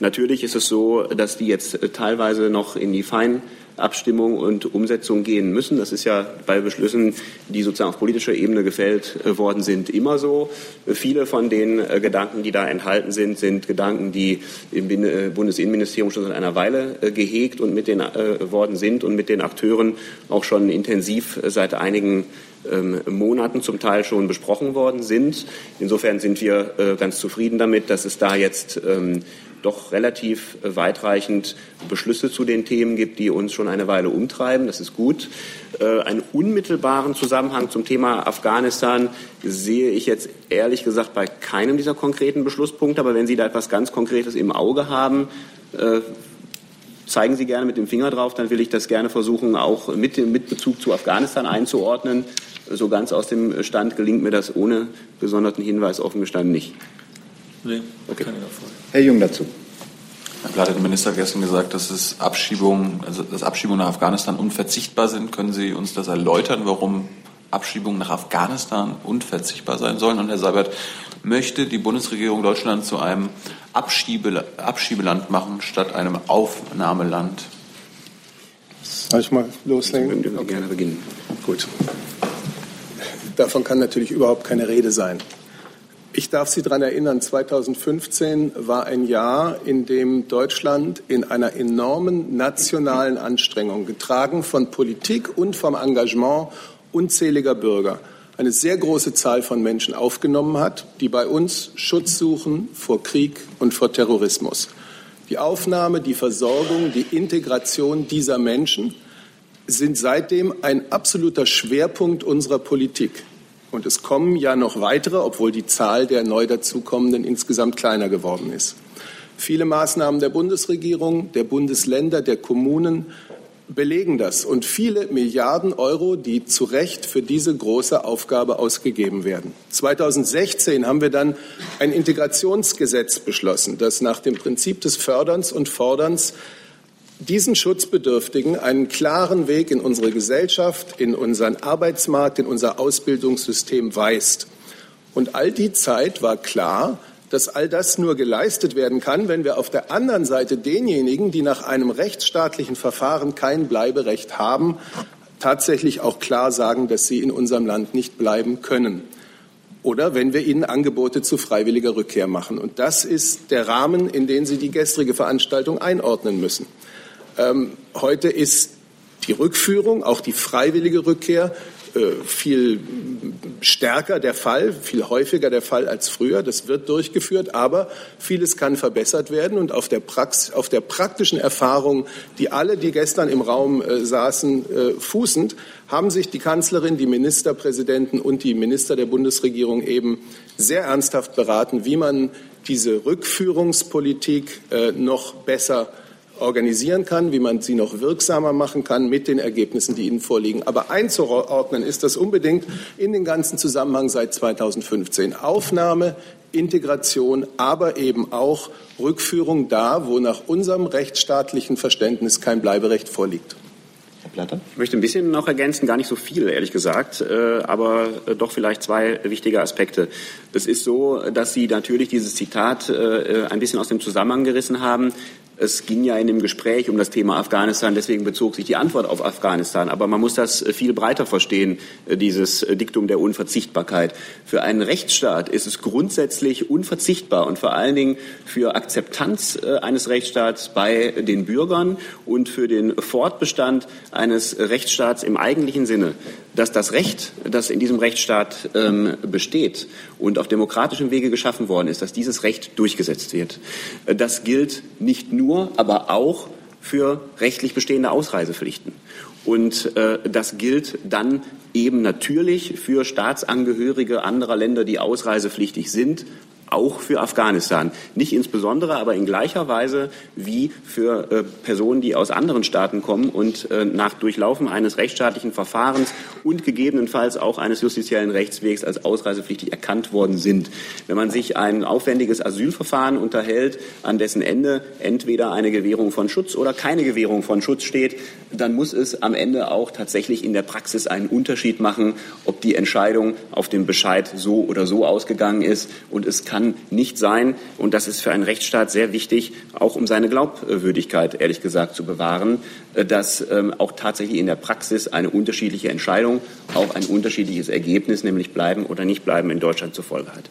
Natürlich ist es so, dass die jetzt teilweise noch in die Fein Abstimmung und Umsetzung gehen müssen. Das ist ja bei Beschlüssen, die sozusagen auf politischer Ebene gefällt äh, worden sind, immer so. Viele von den äh, Gedanken, die da enthalten sind, sind Gedanken, die im äh, Bundesinnenministerium schon seit einer Weile gehegt und mit den worden sind und mit den Akteuren auch schon intensiv seit einigen ähm, Monaten zum Teil schon besprochen worden sind. Insofern sind wir ganz zufrieden damit, dass es da jetzt ähm, doch relativ äh, weitreichend Beschlüsse zu den Themen gibt, die uns schon eine Weile umtreiben. Das ist gut. Äh, einen unmittelbaren Zusammenhang zum Thema Afghanistan sehe ich jetzt ehrlich gesagt bei keinem dieser konkreten Beschlusspunkte. Aber wenn Sie da etwas ganz Konkretes im Auge haben, äh, zeigen Sie gerne mit dem Finger drauf, dann will ich das gerne versuchen, auch mit, mit Bezug zu Afghanistan einzuordnen. So ganz aus dem Stand gelingt mir das ohne gesonderten Hinweis offen gestanden nicht.
Nee, okay. Herr Jung dazu.
Herr Platt hat der Minister gestern gesagt, dass es Abschiebungen, also dass Abschiebungen nach Afghanistan unverzichtbar sind. Können Sie uns das erläutern, warum Abschiebungen nach Afghanistan unverzichtbar sein sollen? Und Herr Seibert, möchte die Bundesregierung Deutschland zu einem Abschiebe, Abschiebeland machen statt einem Aufnahmeland?
Soll ich mal loslegen? Ich würde gerne beginnen. Gut. Davon kann natürlich überhaupt keine Rede sein. Ich darf Sie daran erinnern, 2015 war ein Jahr, in dem Deutschland in einer enormen nationalen Anstrengung, getragen von Politik und vom Engagement unzähliger Bürger, eine sehr große Zahl von Menschen aufgenommen hat, die bei uns Schutz suchen vor Krieg und vor Terrorismus. Die Aufnahme, die Versorgung, die Integration dieser Menschen sind seitdem ein absoluter Schwerpunkt unserer Politik. Und es kommen ja noch weitere, obwohl die Zahl der neu dazukommenden insgesamt kleiner geworden ist. Viele Maßnahmen der Bundesregierung, der Bundesländer, der Kommunen belegen das und viele Milliarden Euro, die zu Recht für diese große Aufgabe ausgegeben werden. 2016 haben wir dann ein Integrationsgesetz beschlossen, das nach dem Prinzip des Förderns und Forderns diesen Schutzbedürftigen einen klaren Weg in unsere Gesellschaft, in unseren Arbeitsmarkt, in unser Ausbildungssystem weist. Und all die Zeit war klar, dass all das nur geleistet werden kann, wenn wir auf der anderen Seite denjenigen, die nach einem rechtsstaatlichen Verfahren kein Bleiberecht haben, tatsächlich auch klar sagen, dass sie in unserem Land nicht bleiben können. Oder wenn wir ihnen Angebote zu freiwilliger Rückkehr machen. Und das ist der Rahmen, in den Sie die gestrige Veranstaltung einordnen müssen. Ähm, heute ist die Rückführung, auch die freiwillige Rückkehr, äh, viel stärker der Fall, viel häufiger der Fall als früher. Das wird durchgeführt, aber vieles kann verbessert werden. Und auf der, Prax auf der praktischen Erfahrung, die alle, die gestern im Raum äh, saßen, äh, fußend, haben sich die Kanzlerin, die Ministerpräsidenten und die Minister der Bundesregierung eben sehr ernsthaft beraten, wie man diese Rückführungspolitik äh, noch besser organisieren kann, wie man sie noch wirksamer machen kann mit den Ergebnissen, die Ihnen vorliegen. Aber einzuordnen ist das unbedingt in den ganzen Zusammenhang seit 2015. Aufnahme, Integration, aber eben auch Rückführung da, wo nach unserem rechtsstaatlichen Verständnis kein Bleiberecht vorliegt.
Platter? Ich möchte ein bisschen noch ergänzen, gar nicht so viel, ehrlich gesagt, äh, aber äh, doch vielleicht zwei wichtige Aspekte. Es ist so, dass Sie natürlich dieses Zitat äh, ein bisschen aus dem Zusammenhang gerissen haben. Es ging ja in dem Gespräch um das Thema Afghanistan, deswegen bezog sich die Antwort auf Afghanistan. Aber man muss das viel breiter verstehen, äh, dieses Diktum der Unverzichtbarkeit. Für einen Rechtsstaat ist es grundsätzlich unverzichtbar und vor allen Dingen für Akzeptanz äh, eines Rechtsstaats bei den Bürgern und für den Fortbestand eines Rechtsstaats im eigentlichen Sinne, dass das Recht, das in diesem Rechtsstaat ähm, besteht und auf demokratischem Wege geschaffen worden ist, dass dieses Recht durchgesetzt wird. Äh, das gilt nicht nur aber auch für rechtlich bestehende Ausreisepflichten. Und äh, das gilt dann eben natürlich für Staatsangehörige anderer Länder, die ausreisepflichtig sind, auch für Afghanistan. Nicht insbesondere, aber in gleicher Weise wie für äh, Personen, die aus anderen Staaten kommen und äh, nach Durchlaufen eines rechtsstaatlichen Verfahrens und gegebenenfalls auch eines justiziellen Rechtswegs als ausreisepflichtig erkannt worden sind. Wenn man sich ein aufwendiges Asylverfahren unterhält, an dessen Ende entweder eine Gewährung von Schutz oder keine Gewährung von Schutz steht, dann muss es am Ende auch tatsächlich in der Praxis einen Unterschied machen, ob die Entscheidung auf dem Bescheid so oder so ausgegangen ist. Und es kann nicht sein, und das ist für einen Rechtsstaat sehr wichtig, auch um seine Glaubwürdigkeit, ehrlich gesagt, zu bewahren, äh, dass ähm, auch tatsächlich in der Praxis eine unterschiedliche Entscheidung auch ein unterschiedliches Ergebnis, nämlich bleiben oder nicht bleiben, in Deutschland zur Folge hat.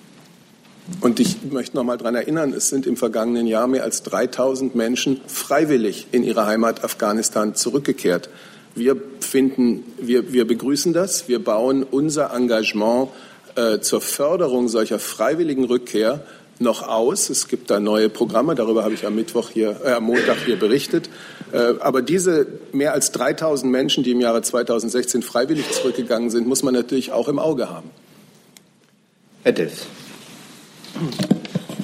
Und ich möchte noch mal daran erinnern, es sind im vergangenen Jahr mehr als 3000 Menschen freiwillig in ihre Heimat Afghanistan zurückgekehrt. Wir finden, wir, wir begrüßen das. Wir bauen unser Engagement äh, zur Förderung solcher freiwilligen Rückkehr noch aus. Es gibt da neue Programme, darüber habe ich am Mittwoch hier, äh, am Montag hier berichtet. Äh, aber diese mehr als 3000 Menschen, die im Jahre 2016 freiwillig zurückgegangen sind, muss man natürlich auch im Auge haben.
Herr Delfs.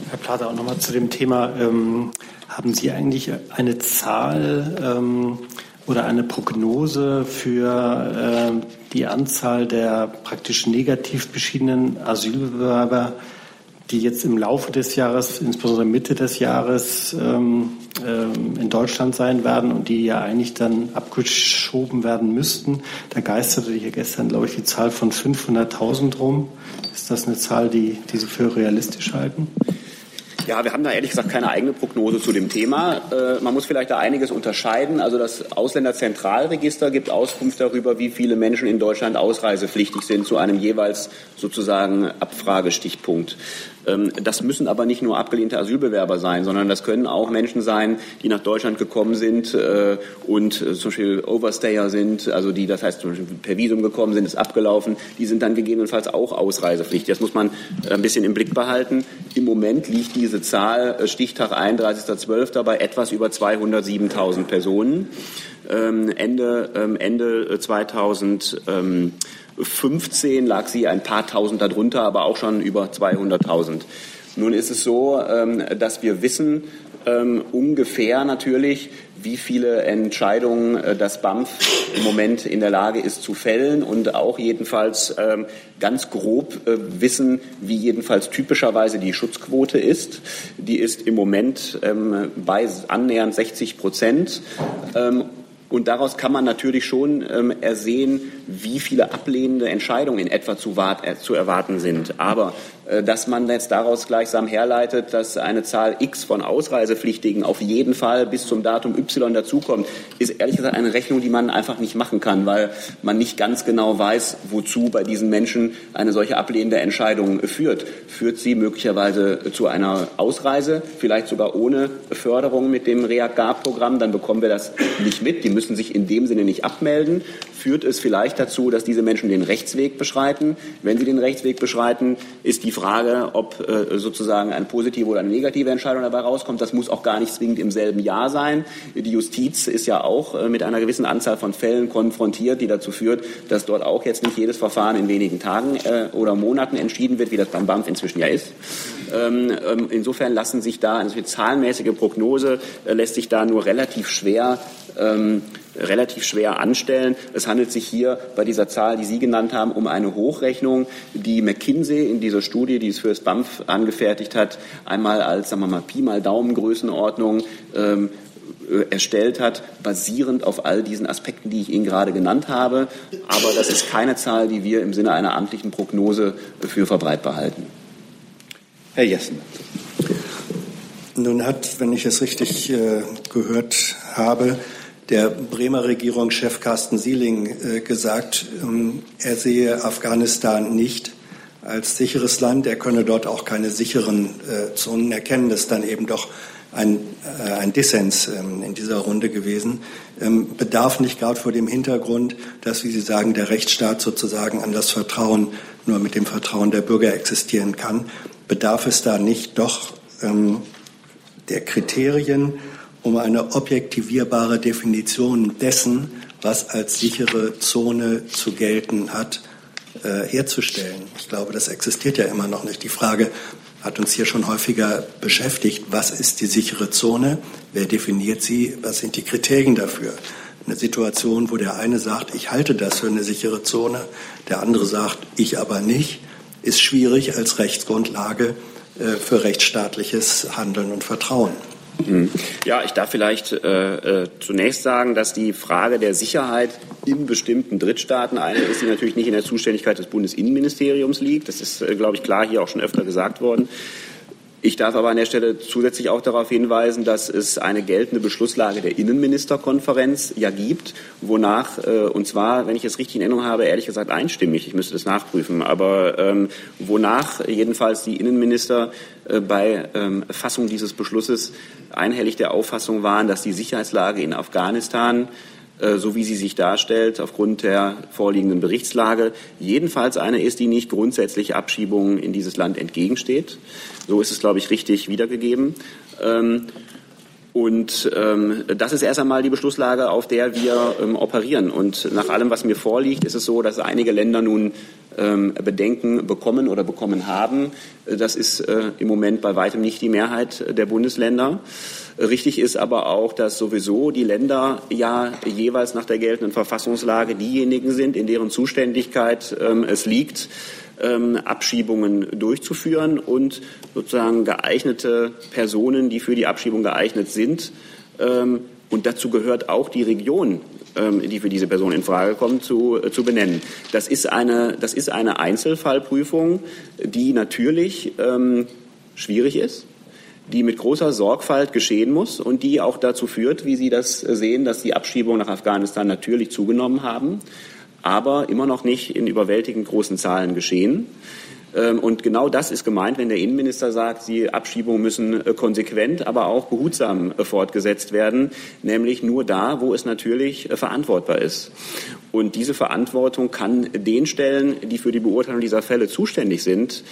Herr Plater, auch nochmal zu dem Thema. Ähm, haben Sie eigentlich eine Zahl ähm, oder eine Prognose für äh, die Anzahl der praktisch negativ beschiedenen Asylbewerber die jetzt im Laufe des Jahres, insbesondere Mitte des Jahres, ähm, ähm, in Deutschland sein werden und die ja eigentlich dann abgeschoben werden müssten. Da geisterte hier gestern, glaube ich, die Zahl von 500.000 rum. Ist das eine Zahl, die, die Sie für realistisch halten?
Ja, wir haben da ehrlich gesagt keine eigene Prognose zu dem Thema. Äh, man muss vielleicht da einiges unterscheiden. Also das Ausländerzentralregister gibt Auskunft darüber, wie viele Menschen in Deutschland ausreisepflichtig sind zu einem jeweils sozusagen Abfragestichpunkt. Ähm, das müssen aber nicht nur abgelehnte Asylbewerber sein, sondern das können auch Menschen sein, die nach Deutschland gekommen sind äh, und äh, zum Beispiel Overstayer sind, also die, das heißt zum Beispiel per Visum gekommen sind, ist abgelaufen, die sind dann gegebenenfalls auch ausreisepflichtig. Das muss man äh, ein bisschen im Blick behalten. Im Moment liegt diese Zahl, Stichtag 31.12. bei etwas über 207.000 Personen. Ähm, Ende, ähm, Ende 2000 15 lag sie ein paar Tausend darunter, aber auch schon über 200.000. Nun ist es so, ähm, dass wir wissen, ähm, ungefähr natürlich, wie viele Entscheidungen äh, das BAMF im Moment in der Lage ist zu fällen und auch jedenfalls ähm, ganz grob äh, wissen, wie jedenfalls typischerweise die Schutzquote ist. Die ist im Moment bei annähernd 60 Prozent. Und daraus kann man natürlich schon ähm, ersehen, wie viele ablehnende Entscheidungen in etwa zu, äh, zu erwarten sind. Aber dass man jetzt daraus gleichsam herleitet, dass eine Zahl X von Ausreisepflichtigen auf jeden Fall bis zum Datum Y dazukommt, ist ehrlich gesagt eine Rechnung, die man einfach nicht machen kann, weil man nicht ganz genau weiß, wozu bei diesen Menschen eine solche ablehnende Entscheidung führt. Führt sie möglicherweise zu einer Ausreise, vielleicht sogar ohne Förderung mit dem REAG-GAR-Programm, dann bekommen wir das nicht mit. Die müssen sich in dem Sinne nicht abmelden. Führt es vielleicht dazu, dass diese Menschen den Rechtsweg beschreiten? Wenn sie den Rechtsweg beschreiten, ist die Frage, ob äh, sozusagen eine positive oder eine negative Entscheidung dabei rauskommt. Das muss auch gar nicht zwingend im selben Jahr sein. Die Justiz ist ja auch äh, mit einer gewissen Anzahl von Fällen konfrontiert, die dazu führt, dass dort auch jetzt nicht jedes Verfahren in wenigen Tagen äh, oder Monaten entschieden wird, wie das beim BAMF inzwischen ja ist. Ähm, ähm, insofern lassen sich da eine zahlenmäßige Prognose lässt sich da nur relativ schwer ähm, relativ schwer anstellen. Es handelt sich hier bei dieser Zahl, die Sie genannt haben, um eine Hochrechnung, die McKinsey in dieser Studie, die es für das BAMF angefertigt hat, einmal als, sagen wir mal, Pi mal Daumen Größenordnung ähm, äh, erstellt hat, basierend auf all diesen Aspekten, die ich Ihnen gerade genannt habe. Aber das ist keine Zahl, die wir im Sinne einer amtlichen Prognose für verbreitbar halten.
Herr Jessen.
Nun hat, wenn ich es richtig äh, gehört habe, der Bremer Regierungschef Carsten Sieling äh, gesagt, ähm, er sehe Afghanistan nicht als sicheres Land. Er könne dort auch keine sicheren äh, Zonen erkennen. Das ist dann eben doch ein, äh, ein Dissens ähm, in dieser Runde gewesen. Ähm, bedarf nicht gerade vor dem Hintergrund, dass, wie Sie sagen, der Rechtsstaat sozusagen an das Vertrauen nur mit dem Vertrauen der Bürger existieren kann, bedarf es da nicht doch der Kriterien, um eine objektivierbare Definition dessen, was als sichere Zone zu gelten hat, äh, herzustellen. Ich glaube, das existiert ja immer noch nicht. Die Frage hat uns hier schon häufiger beschäftigt. Was ist die sichere Zone? Wer definiert sie? Was sind die Kriterien dafür? Eine Situation, wo der eine sagt, ich halte das für eine sichere Zone, der andere sagt, ich aber nicht, ist schwierig als Rechtsgrundlage äh, für rechtsstaatliches Handeln und Vertrauen.
Mhm. Ja, ich darf vielleicht äh, äh, zunächst sagen, dass die Frage der Sicherheit in bestimmten Drittstaaten eine ist, die natürlich nicht in der Zuständigkeit des Bundesinnenministeriums liegt. Das ist, äh, glaube ich, klar hier auch schon öfter gesagt worden. Ich darf aber an der Stelle zusätzlich auch darauf hinweisen, dass es eine geltende Beschlusslage der Innenministerkonferenz ja gibt, wonach, äh, und zwar, wenn ich es richtig in Erinnerung habe, ehrlich gesagt einstimmig, ich müsste das nachprüfen, aber ähm, wonach jedenfalls die Innenminister äh, bei ähm, Fassung dieses Beschlusses einhellig der Auffassung waren, dass die Sicherheitslage in Afghanistan so wie sie sich darstellt, aufgrund der vorliegenden Berichtslage, jedenfalls eine ist, die nicht grundsätzlich Abschiebungen in dieses Land entgegensteht. So ist es, glaube ich, richtig wiedergegeben. Und ähm, das ist erst einmal die Beschlusslage, auf der wir ähm, operieren. Und nach allem, was mir vorliegt, ist es so, dass einige Länder nun ähm, Bedenken bekommen oder bekommen haben. Das ist äh, im Moment bei weitem nicht die Mehrheit der Bundesländer. Richtig ist aber auch, dass sowieso die Länder ja jeweils nach der geltenden Verfassungslage diejenigen sind, in deren Zuständigkeit ähm, es liegt, ähm, Abschiebungen durchzuführen und sozusagen geeignete Personen, die für die Abschiebung geeignet sind, ähm, und dazu gehört auch die Region, ähm, die für diese Person in Frage kommt, zu, äh, zu benennen. Das ist eine, das ist eine Einzelfallprüfung, die natürlich ähm, schwierig ist die mit großer Sorgfalt geschehen muss und die auch dazu führt, wie Sie das sehen, dass die Abschiebungen nach Afghanistan natürlich zugenommen haben, aber immer noch nicht in überwältigend großen Zahlen geschehen. Ähm, und genau das ist gemeint, wenn der Innenminister sagt, die Abschiebungen müssen äh, konsequent, aber auch behutsam äh, fortgesetzt werden, nämlich nur da, wo es natürlich äh, verantwortbar ist. Und diese Verantwortung kann den Stellen, die für die Beurteilung dieser Fälle zuständig sind,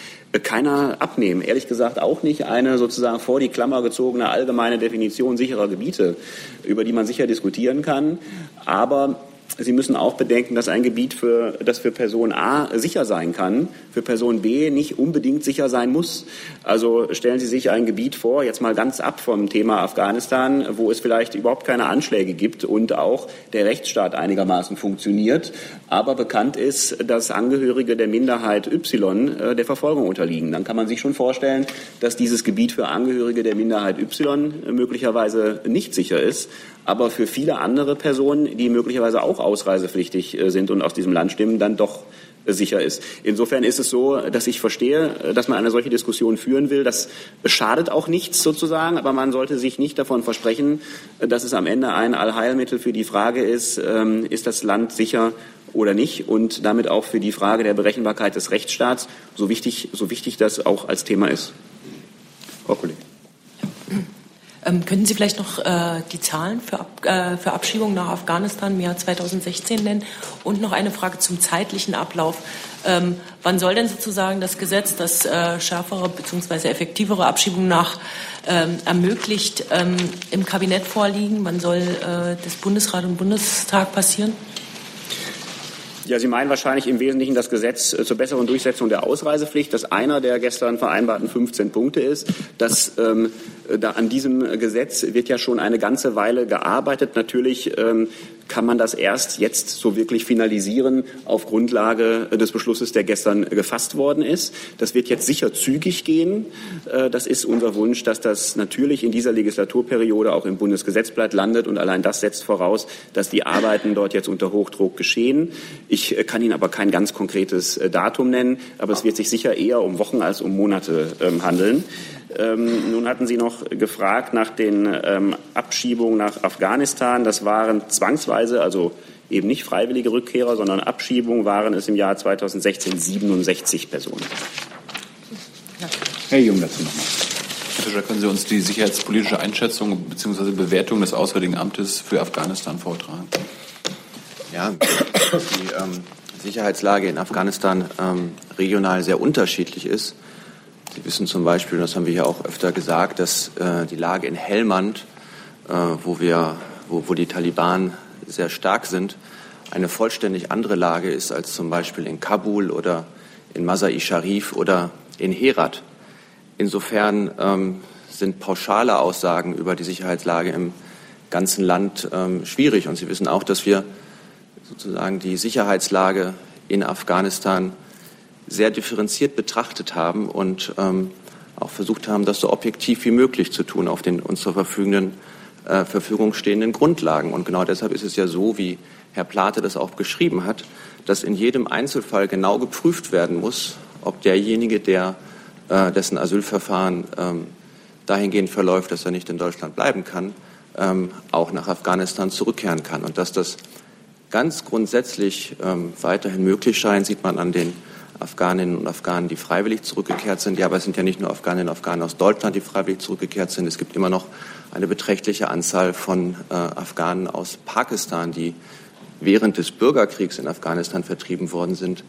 keiner abnehmen. Ehrlich gesagt auch nicht eine sozusagen vor die Klammer gezogene allgemeine Definition sicherer Gebiete, über die man sicher diskutieren kann. Aber Sie müssen auch bedenken, dass ein Gebiet, für, das für Person A sicher sein kann, für Person B nicht unbedingt sicher sein muss. Also stellen Sie sich ein Gebiet vor, jetzt mal ganz ab vom Thema Afghanistan, wo es vielleicht überhaupt keine Anschläge gibt und auch der Rechtsstaat einigermaßen funktioniert, aber bekannt ist, dass Angehörige der Minderheit Y äh, der Verfolgung unterliegen. Dann kann man sich schon vorstellen, dass dieses Gebiet für Angehörige der Minderheit Y möglicherweise nicht sicher ist aber für viele andere Personen, die möglicherweise auch ausreisepflichtig äh, sind und aus diesem Land stimmen, dann doch äh, sicher ist. Insofern ist es so, dass ich verstehe, äh, dass man eine solche Diskussion führen will. Das schadet auch nichts sozusagen, aber man sollte sich nicht davon versprechen, dass es am Ende ein Allheilmittel für die Frage ist, ähm, ist das Land sicher oder nicht und damit auch für die Frage der Berechenbarkeit des Rechtsstaats, so wichtig, so wichtig das auch als Thema ist. Frau Kollegin.
Ähm, könnten Sie vielleicht noch äh, die Zahlen für, Ab äh, für Abschiebungen nach Afghanistan im Jahr 2016 nennen? Und noch eine Frage zum zeitlichen Ablauf. Ähm, wann soll denn sozusagen das Gesetz, das äh, schärfere bzw. effektivere Abschiebungen nach ähm, ermöglicht, ähm, im Kabinett vorliegen? Wann soll äh, das Bundesrat und Bundestag passieren?
Ja, Sie meinen wahrscheinlich im Wesentlichen das Gesetz äh, zur besseren Durchsetzung der Ausreisepflicht, das einer der gestern vereinbarten 15 Punkte ist. Das, ähm, da an diesem Gesetz wird ja schon eine ganze Weile gearbeitet. Natürlich ähm, kann man das erst jetzt so wirklich finalisieren auf Grundlage des Beschlusses, der gestern gefasst worden ist. Das wird jetzt sicher zügig gehen. Äh, das ist unser Wunsch, dass das natürlich in dieser Legislaturperiode auch im Bundesgesetzblatt landet. Und allein das setzt voraus, dass die Arbeiten dort jetzt unter Hochdruck geschehen. Ich äh, kann Ihnen aber kein ganz konkretes äh, Datum nennen, aber es wird sich sicher eher um Wochen als um Monate ähm, handeln. Ähm, nun hatten Sie noch gefragt nach den ähm, Abschiebungen nach Afghanistan. Das waren zwangsweise, also eben nicht freiwillige Rückkehrer, sondern Abschiebungen waren es im Jahr 2016 67 Personen.
Herr Jung dazu nochmal.
Herr Fischer, können Sie uns die sicherheitspolitische Einschätzung bzw. Bewertung des Auswärtigen Amtes für Afghanistan vortragen?
Ja, die ähm, Sicherheitslage in Afghanistan ähm, regional sehr unterschiedlich ist. Sie wissen zum Beispiel, das haben wir ja auch öfter gesagt, dass äh, die Lage in Helmand, äh, wo, wir, wo, wo die Taliban sehr stark sind, eine vollständig andere Lage ist als zum Beispiel in Kabul oder in Masai Sharif oder in Herat. Insofern ähm, sind pauschale Aussagen über die Sicherheitslage im ganzen Land ähm, schwierig. Und Sie wissen auch, dass wir sozusagen die Sicherheitslage in Afghanistan sehr differenziert betrachtet haben und ähm, auch versucht haben, das so objektiv wie möglich zu tun auf den uns zur äh, Verfügung stehenden Grundlagen. Und genau deshalb ist es ja so, wie Herr Plate das auch geschrieben hat, dass in jedem Einzelfall genau geprüft werden muss, ob derjenige, der äh, dessen Asylverfahren ähm, dahingehend verläuft, dass er nicht in Deutschland bleiben kann, ähm, auch nach Afghanistan zurückkehren kann. Und dass das ganz grundsätzlich ähm, weiterhin möglich scheint, sieht man an den Afghaninnen und Afghanen, die freiwillig zurückgekehrt sind. Ja, aber es sind ja nicht nur Afghaninnen und Afghanen aus Deutschland, die freiwillig zurückgekehrt sind. Es gibt immer noch eine beträchtliche Anzahl von äh, Afghanen aus Pakistan, die während des Bürgerkriegs in Afghanistan vertrieben worden sind,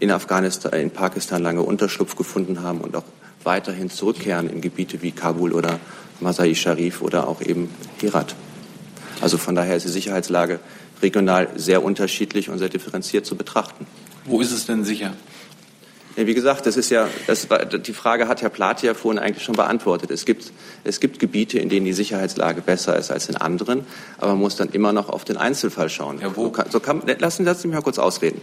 in Afghanistan, in Pakistan lange Unterschlupf gefunden haben und auch weiterhin zurückkehren in Gebiete wie Kabul oder Masai Sharif oder auch eben Herat. Also von daher ist die Sicherheitslage regional sehr unterschiedlich und sehr differenziert zu betrachten.
Wo ist es denn sicher?
Ja, wie gesagt, das ist ja, das war, die Frage hat Herr Plate ja vorhin eigentlich schon beantwortet. Es gibt, es gibt Gebiete, in denen die Sicherheitslage besser ist als in anderen, aber man muss dann immer noch auf den Einzelfall schauen. Ja, wo? So kann, lassen, lassen Sie mich mal kurz ausreden.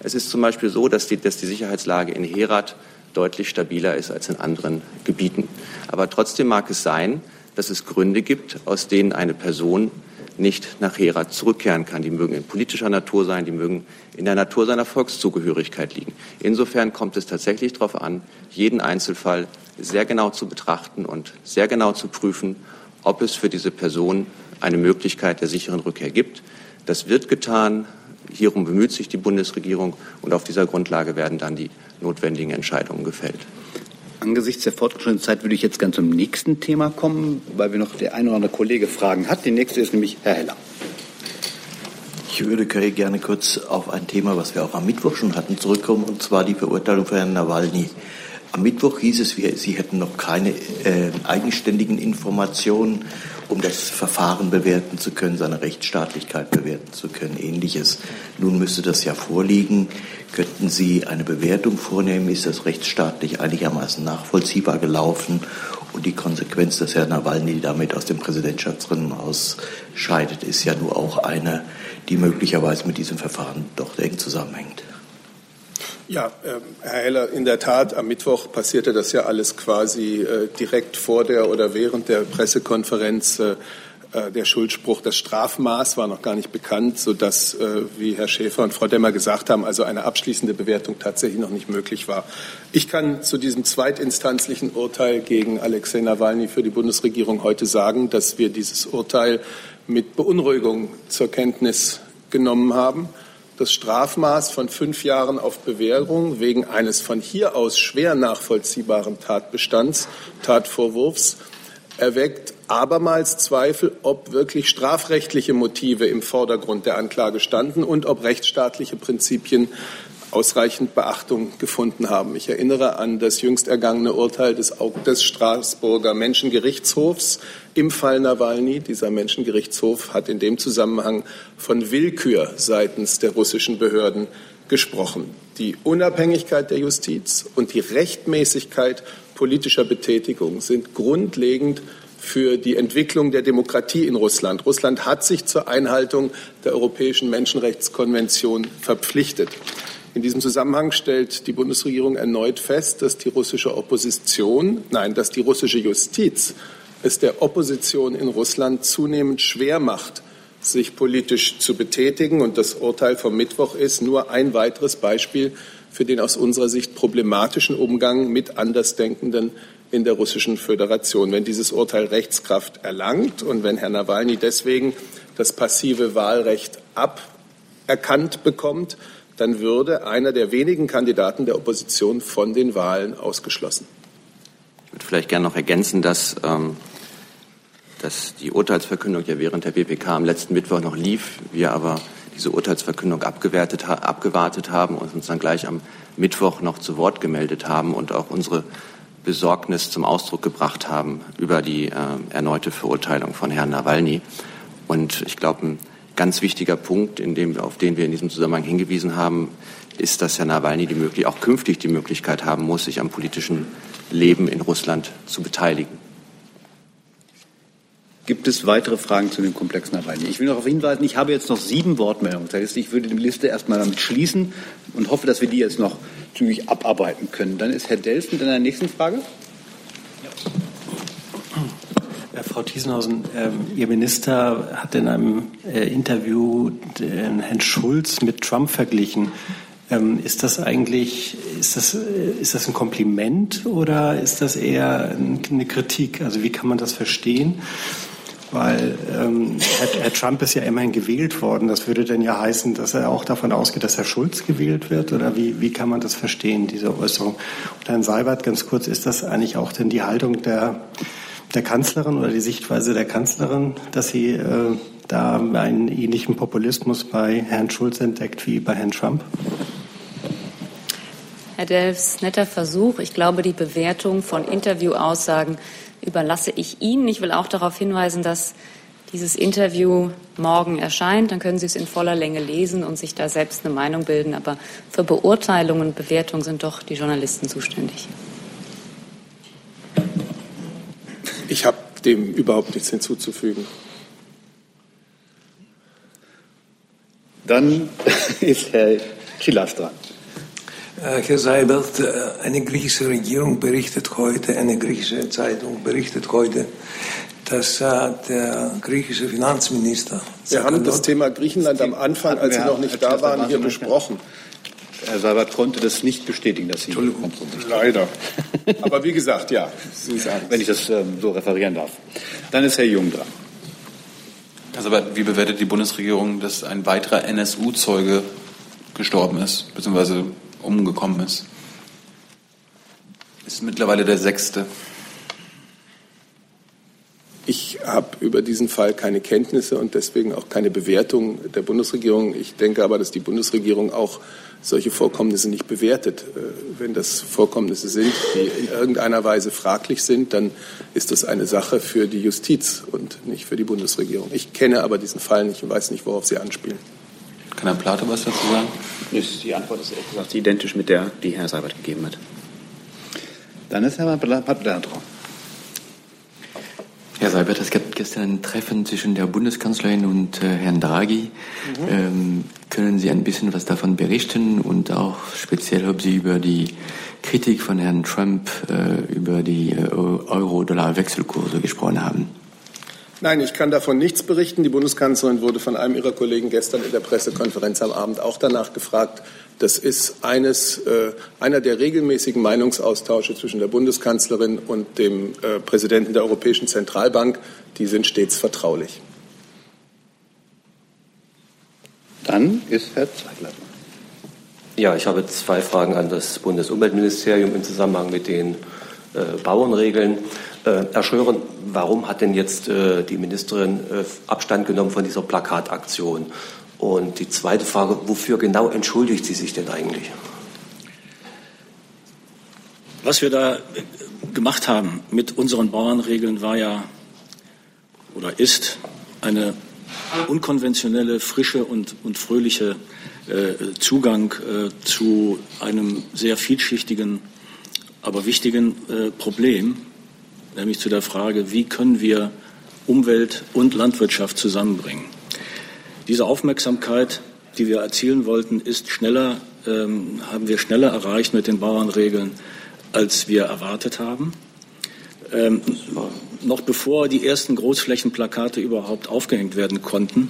Es ist zum Beispiel so, dass die, dass die Sicherheitslage in Herat deutlich stabiler ist als in anderen Gebieten. Aber trotzdem mag es sein, dass es Gründe gibt, aus denen eine Person nicht nach Herat zurückkehren kann. Die mögen in politischer Natur sein, die mögen in der Natur seiner Volkszugehörigkeit liegen. Insofern kommt es tatsächlich darauf an, jeden Einzelfall sehr genau zu betrachten und sehr genau zu prüfen, ob es für diese Person eine Möglichkeit der sicheren Rückkehr gibt. Das wird getan. Hierum bemüht sich die Bundesregierung und auf dieser Grundlage werden dann die notwendigen Entscheidungen gefällt.
Angesichts der fortgeschrittenen Zeit würde ich jetzt ganz zum nächsten Thema kommen, weil wir noch der ein oder andere Kollege Fragen hat. Der nächste ist nämlich Herr Heller.
Ich würde gerne kurz auf ein Thema, was wir auch am Mittwoch schon hatten, zurückkommen, und zwar die Verurteilung von Herrn Nawalny. Am Mittwoch hieß es, Sie hätten noch keine äh, eigenständigen Informationen, um das Verfahren bewerten zu können, seine Rechtsstaatlichkeit bewerten zu können, ähnliches. Nun müsste das ja vorliegen. Könnten Sie eine Bewertung vornehmen? Ist das rechtsstaatlich einigermaßen nachvollziehbar gelaufen? Und die Konsequenz, dass Herr Nawalny damit aus dem Präsidentschaftsrennen ausscheidet, ist ja nur auch eine, die möglicherweise mit diesem Verfahren doch eng zusammenhängt.
Ja, äh, Herr Heller, in der Tat, am Mittwoch passierte das ja alles quasi äh, direkt vor der oder während der Pressekonferenz. Äh, äh der Schuldspruch, das Strafmaß war noch gar nicht bekannt, sodass, wie Herr Schäfer und Frau Demmer gesagt haben, also eine abschließende Bewertung tatsächlich noch nicht möglich war. Ich kann zu diesem zweitinstanzlichen Urteil gegen Alexei Nawalny für die Bundesregierung heute sagen, dass wir dieses Urteil mit Beunruhigung zur Kenntnis genommen haben das Strafmaß von fünf Jahren auf Bewährung wegen eines von hier aus schwer nachvollziehbaren Tatbestands, Tatvorwurfs, erweckt abermals Zweifel, ob wirklich strafrechtliche Motive im Vordergrund der Anklage standen und ob rechtsstaatliche Prinzipien ausreichend Beachtung gefunden haben. Ich erinnere an das jüngst ergangene Urteil des, des Straßburger Menschengerichtshofs im Fall Nawalny. Dieser Menschengerichtshof hat in dem Zusammenhang von Willkür seitens der russischen Behörden gesprochen. Die Unabhängigkeit der Justiz und die Rechtmäßigkeit politischer Betätigung sind grundlegend für die Entwicklung der Demokratie in Russland. Russland hat sich zur Einhaltung der Europäischen Menschenrechtskonvention verpflichtet. In diesem Zusammenhang stellt die Bundesregierung erneut fest, dass die russische Opposition, nein, dass die russische Justiz es der Opposition in Russland zunehmend schwer macht, sich politisch zu betätigen. Und das Urteil vom Mittwoch ist nur ein weiteres Beispiel für den aus unserer Sicht problematischen Umgang mit Andersdenkenden in der Russischen Föderation. Wenn dieses Urteil Rechtskraft erlangt und wenn Herr Nawalny deswegen das passive Wahlrecht aberkannt bekommt, dann würde einer der wenigen Kandidaten der Opposition von den Wahlen ausgeschlossen.
Ich würde vielleicht gerne noch ergänzen, dass, ähm, dass die Urteilsverkündung ja während der BPK am letzten Mittwoch noch lief, wir aber diese Urteilsverkündung abgewertet, abgewartet haben und uns dann gleich am Mittwoch noch zu Wort gemeldet haben und auch unsere Besorgnis zum Ausdruck gebracht haben über die äh, erneute Verurteilung von Herrn Nawalny. Und ich glaube, ganz wichtiger Punkt, dem, auf den wir in diesem Zusammenhang hingewiesen haben, ist, dass Herr Nawalny die möglich, auch künftig die Möglichkeit haben muss, sich am politischen Leben in Russland zu beteiligen.
Gibt es weitere Fragen zu dem Komplex Nawalny? Ich will noch darauf hinweisen, ich habe jetzt noch sieben Wortmeldungen. Das heißt, ich würde die Liste erstmal damit schließen und hoffe, dass wir die jetzt noch zügig abarbeiten können. Dann ist Herr Delf mit einer nächsten Frage.
Frau Thiesenhausen, äh, Ihr Minister hat in einem äh, Interview Herrn Schulz mit Trump verglichen. Ähm, ist das eigentlich, ist das, äh, ist das ein Kompliment oder ist das eher eine Kritik? Also wie kann man das verstehen? Weil ähm, Herr, Herr, Trump ist ja immerhin gewählt worden. Das würde denn ja heißen, dass er auch davon ausgeht, dass Herr Schulz gewählt wird? Oder wie, wie kann man das verstehen, diese Äußerung? Und Herrn Seibert, ganz kurz, ist das eigentlich auch denn die Haltung der der Kanzlerin oder die Sichtweise der Kanzlerin, dass sie äh, da einen ähnlichen Populismus bei Herrn Schulz entdeckt wie bei Herrn Trump?
Herr Delfs, netter Versuch. Ich glaube, die Bewertung von Interviewaussagen überlasse ich Ihnen. Ich will auch darauf hinweisen, dass dieses Interview morgen erscheint. Dann können Sie es in voller Länge lesen und sich da selbst eine Meinung bilden. Aber für Beurteilung und Bewertung sind doch die Journalisten zuständig.
Ich habe dem überhaupt nichts hinzuzufügen.
Dann [laughs] ist Herr Chilastra.
Äh, Herr Seibert, äh, eine griechische Regierung berichtet heute, eine griechische Zeitung berichtet heute, dass äh, der griechische Finanzminister.
Wir haben das Thema Griechenland am Anfang, als Sie noch nicht da waren, hier besprochen.
Herr Seibert konnte das nicht bestätigen, dass Sie
Entschuldigung, leider. Aber wie gesagt, ja.
Wenn ich das ähm, so referieren darf. Dann ist Herr Jung dran.
Also, wie bewertet die Bundesregierung, dass ein weiterer NSU-Zeuge gestorben ist, beziehungsweise umgekommen ist? Ist mittlerweile der sechste.
Ich habe über diesen Fall keine Kenntnisse und deswegen auch keine Bewertung der Bundesregierung. Ich denke aber, dass die Bundesregierung auch solche Vorkommnisse nicht bewertet. Äh, wenn das Vorkommnisse sind, die in irgendeiner Weise fraglich sind, dann ist das eine Sache für die Justiz und nicht für die Bundesregierung. Ich kenne aber diesen Fall nicht und weiß nicht, worauf Sie anspielen.
Kann Herr Plate was dazu sagen?
Die Antwort ist ehrlich gesagt identisch mit der, die Herr Seibert gegeben hat.
Dann ist Herr Plate dran.
Herr Seibert, es gab gestern ein Treffen zwischen der Bundeskanzlerin und äh, Herrn Draghi. Mhm. Ähm, können Sie ein bisschen was davon berichten und auch speziell, ob Sie über die Kritik von Herrn Trump äh, über die äh, Euro-Dollar-Wechselkurse gesprochen haben?
Nein, ich kann davon nichts berichten. Die Bundeskanzlerin wurde von einem ihrer Kollegen gestern in der Pressekonferenz am Abend auch danach gefragt. Das ist eines, äh, einer der regelmäßigen Meinungsaustausche zwischen der Bundeskanzlerin und dem äh, Präsidenten der Europäischen Zentralbank. Die sind stets vertraulich.
Dann ist Herr Zeigler.
Ja, ich habe zwei Fragen an das Bundesumweltministerium im Zusammenhang mit den äh, Bauernregeln. Äh, Herr warum hat denn jetzt äh, die Ministerin äh, Abstand genommen von dieser Plakataktion? Und die zweite Frage, wofür genau entschuldigt sie sich denn eigentlich?
Was wir da gemacht haben mit unseren Bauernregeln war ja oder ist eine unkonventionelle, frische und, und fröhliche äh, Zugang äh, zu einem sehr vielschichtigen, aber wichtigen äh, Problem, nämlich zu der Frage, wie können wir Umwelt und Landwirtschaft zusammenbringen. Diese Aufmerksamkeit, die wir erzielen wollten, ist schneller, ähm, haben wir schneller erreicht mit den Bauernregeln, als wir erwartet haben. Ähm, noch bevor die ersten Großflächenplakate überhaupt aufgehängt werden konnten,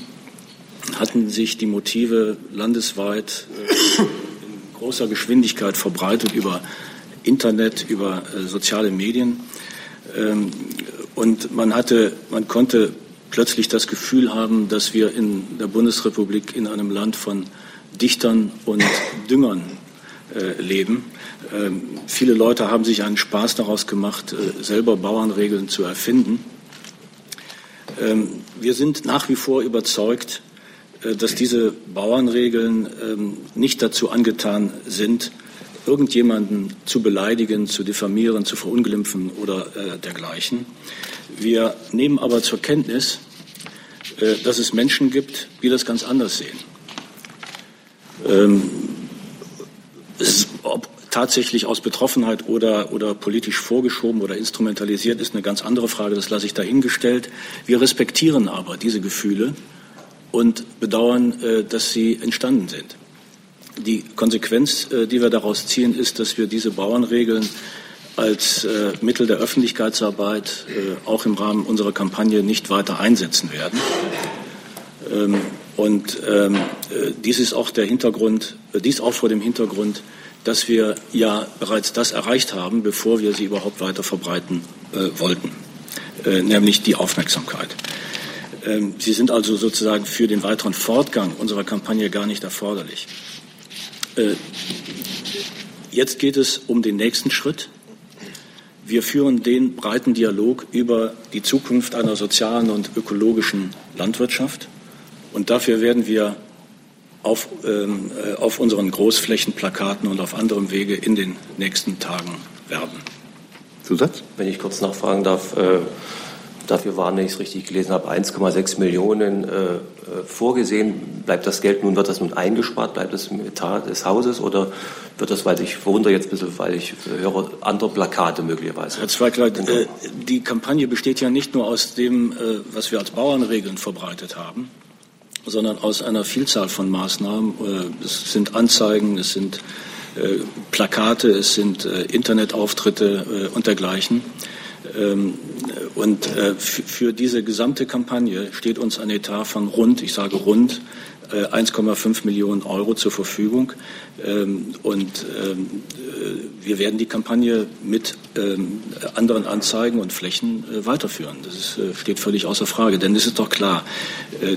hatten sich die Motive landesweit äh, in großer Geschwindigkeit verbreitet über Internet, über äh, soziale Medien. Ähm, und man hatte, man konnte plötzlich das Gefühl haben, dass wir in der Bundesrepublik in einem Land von Dichtern und [coughs] Düngern äh, leben. Ähm, viele Leute haben sich einen Spaß daraus gemacht, äh, selber Bauernregeln zu erfinden. Ähm, wir sind nach wie vor überzeugt, äh, dass diese Bauernregeln ähm, nicht dazu angetan sind, irgendjemanden zu beleidigen, zu diffamieren, zu verunglimpfen oder äh, dergleichen. Wir nehmen aber zur Kenntnis, äh, dass es Menschen gibt, die das ganz anders sehen. Ähm, ob tatsächlich aus Betroffenheit oder, oder politisch vorgeschoben oder instrumentalisiert ist eine ganz andere Frage, das lasse ich dahingestellt. Wir respektieren aber diese Gefühle und bedauern, äh, dass sie entstanden sind. Die Konsequenz, äh, die wir daraus ziehen, ist, dass wir diese Bauernregeln als äh, Mittel der Öffentlichkeitsarbeit äh, auch im Rahmen unserer Kampagne nicht weiter einsetzen werden. Ähm, und ähm, äh, dies ist auch der Hintergrund, dies auch vor dem Hintergrund, dass wir ja bereits das erreicht haben, bevor wir sie überhaupt weiter verbreiten wollten, nämlich die Aufmerksamkeit. Ähm, sie sind also sozusagen für den weiteren Fortgang unserer Kampagne gar nicht erforderlich. Jetzt geht es um den nächsten Schritt, wir führen den breiten Dialog über die Zukunft einer sozialen und ökologischen Landwirtschaft. Und dafür werden wir auf, ähm, äh, auf unseren Großflächenplakaten und auf anderem Wege in den nächsten Tagen werben.
Zusatz?
Wenn ich kurz nachfragen darf, äh, Dafür waren, wenn ich es richtig gelesen habe, 1,6 Millionen äh, äh, vorgesehen. Bleibt das Geld nun, wird das nun eingespart? Bleibt das im Etat des Hauses oder wird das, weil ich verwundere jetzt ein bisschen, weil ich höre, andere Plakate möglicherweise?
Herr Zweigleit, äh, die Kampagne besteht ja nicht nur aus dem, äh, was wir als Bauernregeln verbreitet haben, sondern aus einer Vielzahl von Maßnahmen. Äh, es sind Anzeigen, es sind äh, Plakate, es sind Internetauftritte und dergleichen. Ähm, und für diese gesamte Kampagne steht uns ein Etat von rund, ich sage rund, 1,5 Millionen Euro zur Verfügung. Ähm, und ähm, wir werden die Kampagne mit anderen Anzeigen und Flächen weiterführen. Das steht völlig außer Frage. Denn es ist doch klar,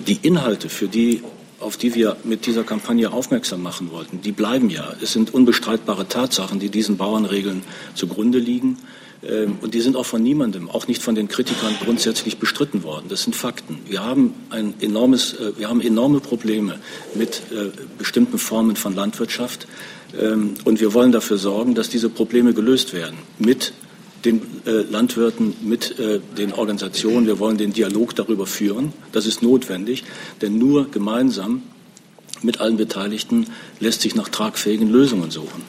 die Inhalte, für die auf die wir mit dieser Kampagne aufmerksam machen wollten, die bleiben ja. Es sind unbestreitbare Tatsachen, die diesen Bauernregeln zugrunde liegen. Ähm, und die sind auch von niemandem, auch nicht von den Kritikern, grundsätzlich bestritten worden. Das sind Fakten. Wir haben ein enormes, äh, wir haben enorme Probleme mit äh, bestimmten Formen von Landwirtschaft. Ähm, und wir wollen dafür sorgen, dass diese Probleme gelöst werden mit den äh, Landwirten, mit den Organisationen. Wir wollen den Dialog darüber führen. Das ist notwendig, denn nur gemeinsam mit allen Beteiligten lässt sich nach tragfähigen Lösungen suchen.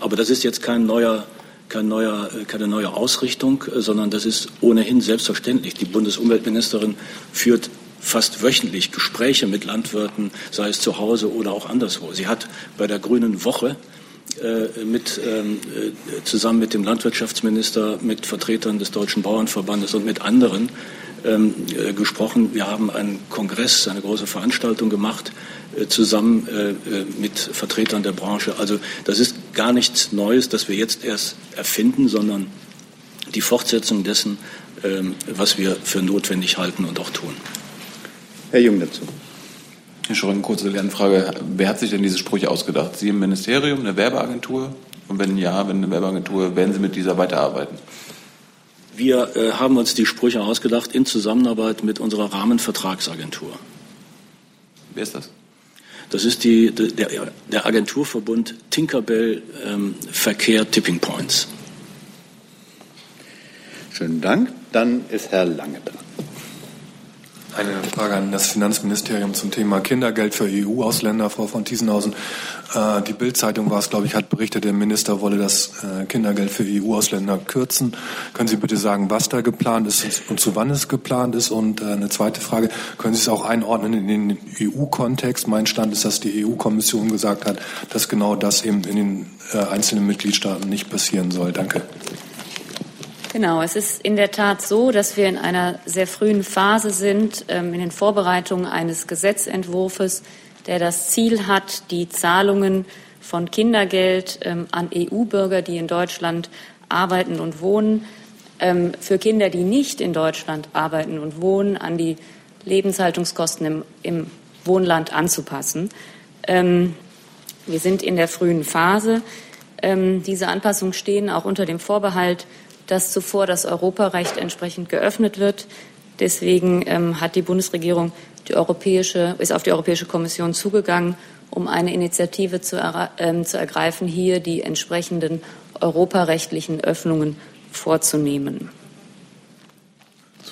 Aber das ist jetzt kein neuer, kein neuer, äh, keine neue Ausrichtung, äh, sondern das ist ohnehin selbstverständlich. Die Bundesumweltministerin führt fast wöchentlich Gespräche mit Landwirten, sei es zu Hause oder auch anderswo. Sie hat bei der Grünen Woche äh, mit, ähm, äh, zusammen mit dem Landwirtschaftsminister, mit Vertretern des Deutschen Bauernverbandes und mit anderen ähm, äh, gesprochen. Wir haben einen Kongress, eine große Veranstaltung gemacht, zusammen mit Vertretern der Branche. Also das ist gar nichts Neues, das wir jetzt erst erfinden, sondern die Fortsetzung dessen, ähm, was wir für notwendig halten und auch tun.
Herr Jung dazu.
Herr Schröcken, kurze Lernfrage. Wer hat sich denn diese Sprüche ausgedacht? Sie im Ministerium, eine Werbeagentur? Und wenn ja, wenn eine Werbeagentur, werden Sie mit dieser weiterarbeiten?
Wir äh, haben uns die Sprüche ausgedacht in Zusammenarbeit mit unserer Rahmenvertragsagentur.
Wer ist das?
Das ist die, der, der Agenturverbund Tinkerbell ähm, Verkehr Tipping Points.
Schönen Dank. Dann ist Herr Lange dran.
Eine Frage an das Finanzministerium zum Thema Kindergeld für EU-Ausländer, Frau von Thiesenhausen. Äh, die Bild-Zeitung war es, glaube ich, hat berichtet, der Minister wolle das äh, Kindergeld für EU-Ausländer kürzen. Können Sie bitte sagen, was da geplant ist und zu wann es geplant ist? Und äh, eine zweite Frage, können Sie es auch einordnen in den EU-Kontext? Mein Stand ist, dass die EU-Kommission gesagt hat, dass genau das eben in den einzelnen Mitgliedstaaten nicht passieren soll. Danke.
Genau, es ist in der Tat so, dass wir in einer sehr frühen Phase sind, ähm, in den Vorbereitungen eines Gesetzentwurfs, der das Ziel hat, die Zahlungen von Kindergeld ähm, an EU-Bürger, die in Deutschland arbeiten und wohnen, ähm, für Kinder, die nicht in Deutschland arbeiten und wohnen, an die Lebenshaltungskosten im, im Wohnland anzupassen. wir sind in der frühen Phase. diese Anpassungen stehen auch unter dem Vorbehalt, dass zuvor das Europarecht entsprechend geöffnet wird. Deswegen ähm, hat die Bundesregierung die europäische, ist auf die Europäische Kommission zugegangen, um eine Initiative zu, äh, zu ergreifen, hier die entsprechenden europarechtlichen Öffnungen vorzunehmen.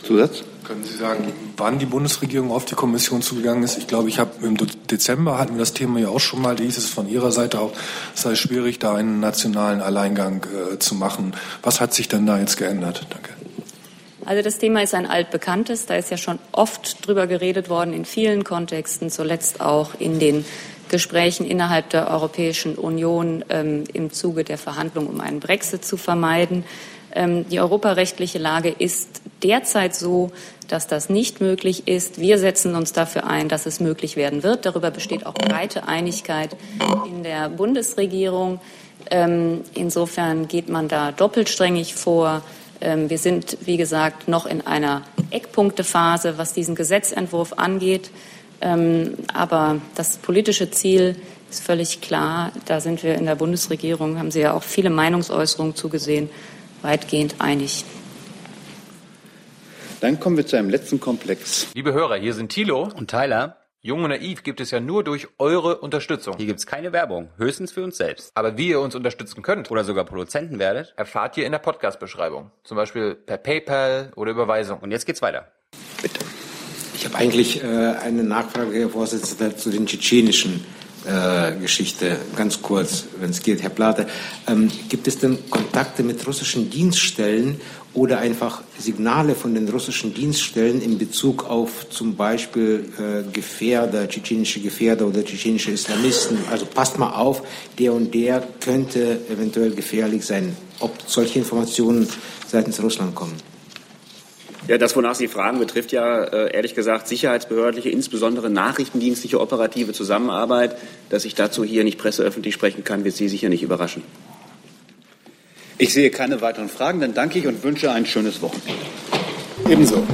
Zusatz?
Können Sie sagen, wann die Bundesregierung auf die Kommission zugegangen ist? Ich glaube, ich habe im Dezember hatten wir das Thema ja auch schon mal. Da hieß es von Ihrer Seite auch, es sei schwierig, da einen nationalen Alleingang äh, zu machen. Was hat sich denn da jetzt geändert? Danke.
Also das Thema ist ein altbekanntes. Da ist ja schon oft drüber geredet worden in vielen Kontexten, zuletzt auch in den Gesprächen innerhalb der Europäischen Union ähm, im Zuge der Verhandlungen, um einen Brexit zu vermeiden. Ähm, die europarechtliche Lage ist derzeit so, dass das nicht möglich ist. Wir setzen uns dafür ein, dass es möglich werden wird. Darüber besteht auch breite Einigkeit in der Bundesregierung. Ähm, insofern geht man da doppelsträngig vor. Ähm, wir sind, wie gesagt, noch in einer Eckpunktephase, was diesen Gesetzentwurf angeht. aber das politische Ziel ist völlig klar. Da sind wir in der Bundesregierung, haben Sie ja auch viele Meinungsäußerungen zugesehen weitgehend einig.
Dann kommen wir zu einem letzten Komplex.
Liebe Hörer, hier sind Thilo und Tyler. Jung und Naiv gibt es ja nur durch eure Unterstützung.
Hier gibt es keine Werbung, höchstens für uns selbst.
Aber wie ihr uns unterstützen könnt
oder sogar Produzenten werdet,
erfahrt ihr in der Podcast-Beschreibung. Zum Beispiel per PayPal oder Überweisung.
Und jetzt geht's weiter.
Bitte. Ich habe eigentlich äh, eine Nachfrage, Herr Vorsitzender, zu den tschetschenischen äh, Geschichte, ganz kurz, wenn es geht, Herr Plate. Ähm, gibt es denn Kontakte mit russischen Dienststellen oder einfach Signale von den russischen Dienststellen in Bezug auf zum Beispiel äh, Gefährder, tschetschenische Gefährder oder tschetschenische Islamisten? Also passt mal auf, der und der könnte eventuell gefährlich sein. Ob solche Informationen seitens Russland kommen?
Ja, das, wonach Sie fragen, betrifft ja äh, ehrlich gesagt sicherheitsbehördliche, insbesondere nachrichtendienstliche operative Zusammenarbeit. Dass ich dazu hier nicht presseöffentlich sprechen kann, wird Sie sicher nicht überraschen.
Ich sehe keine weiteren Fragen. Dann danke ich und wünsche ein schönes Wochenende.
Ebenso.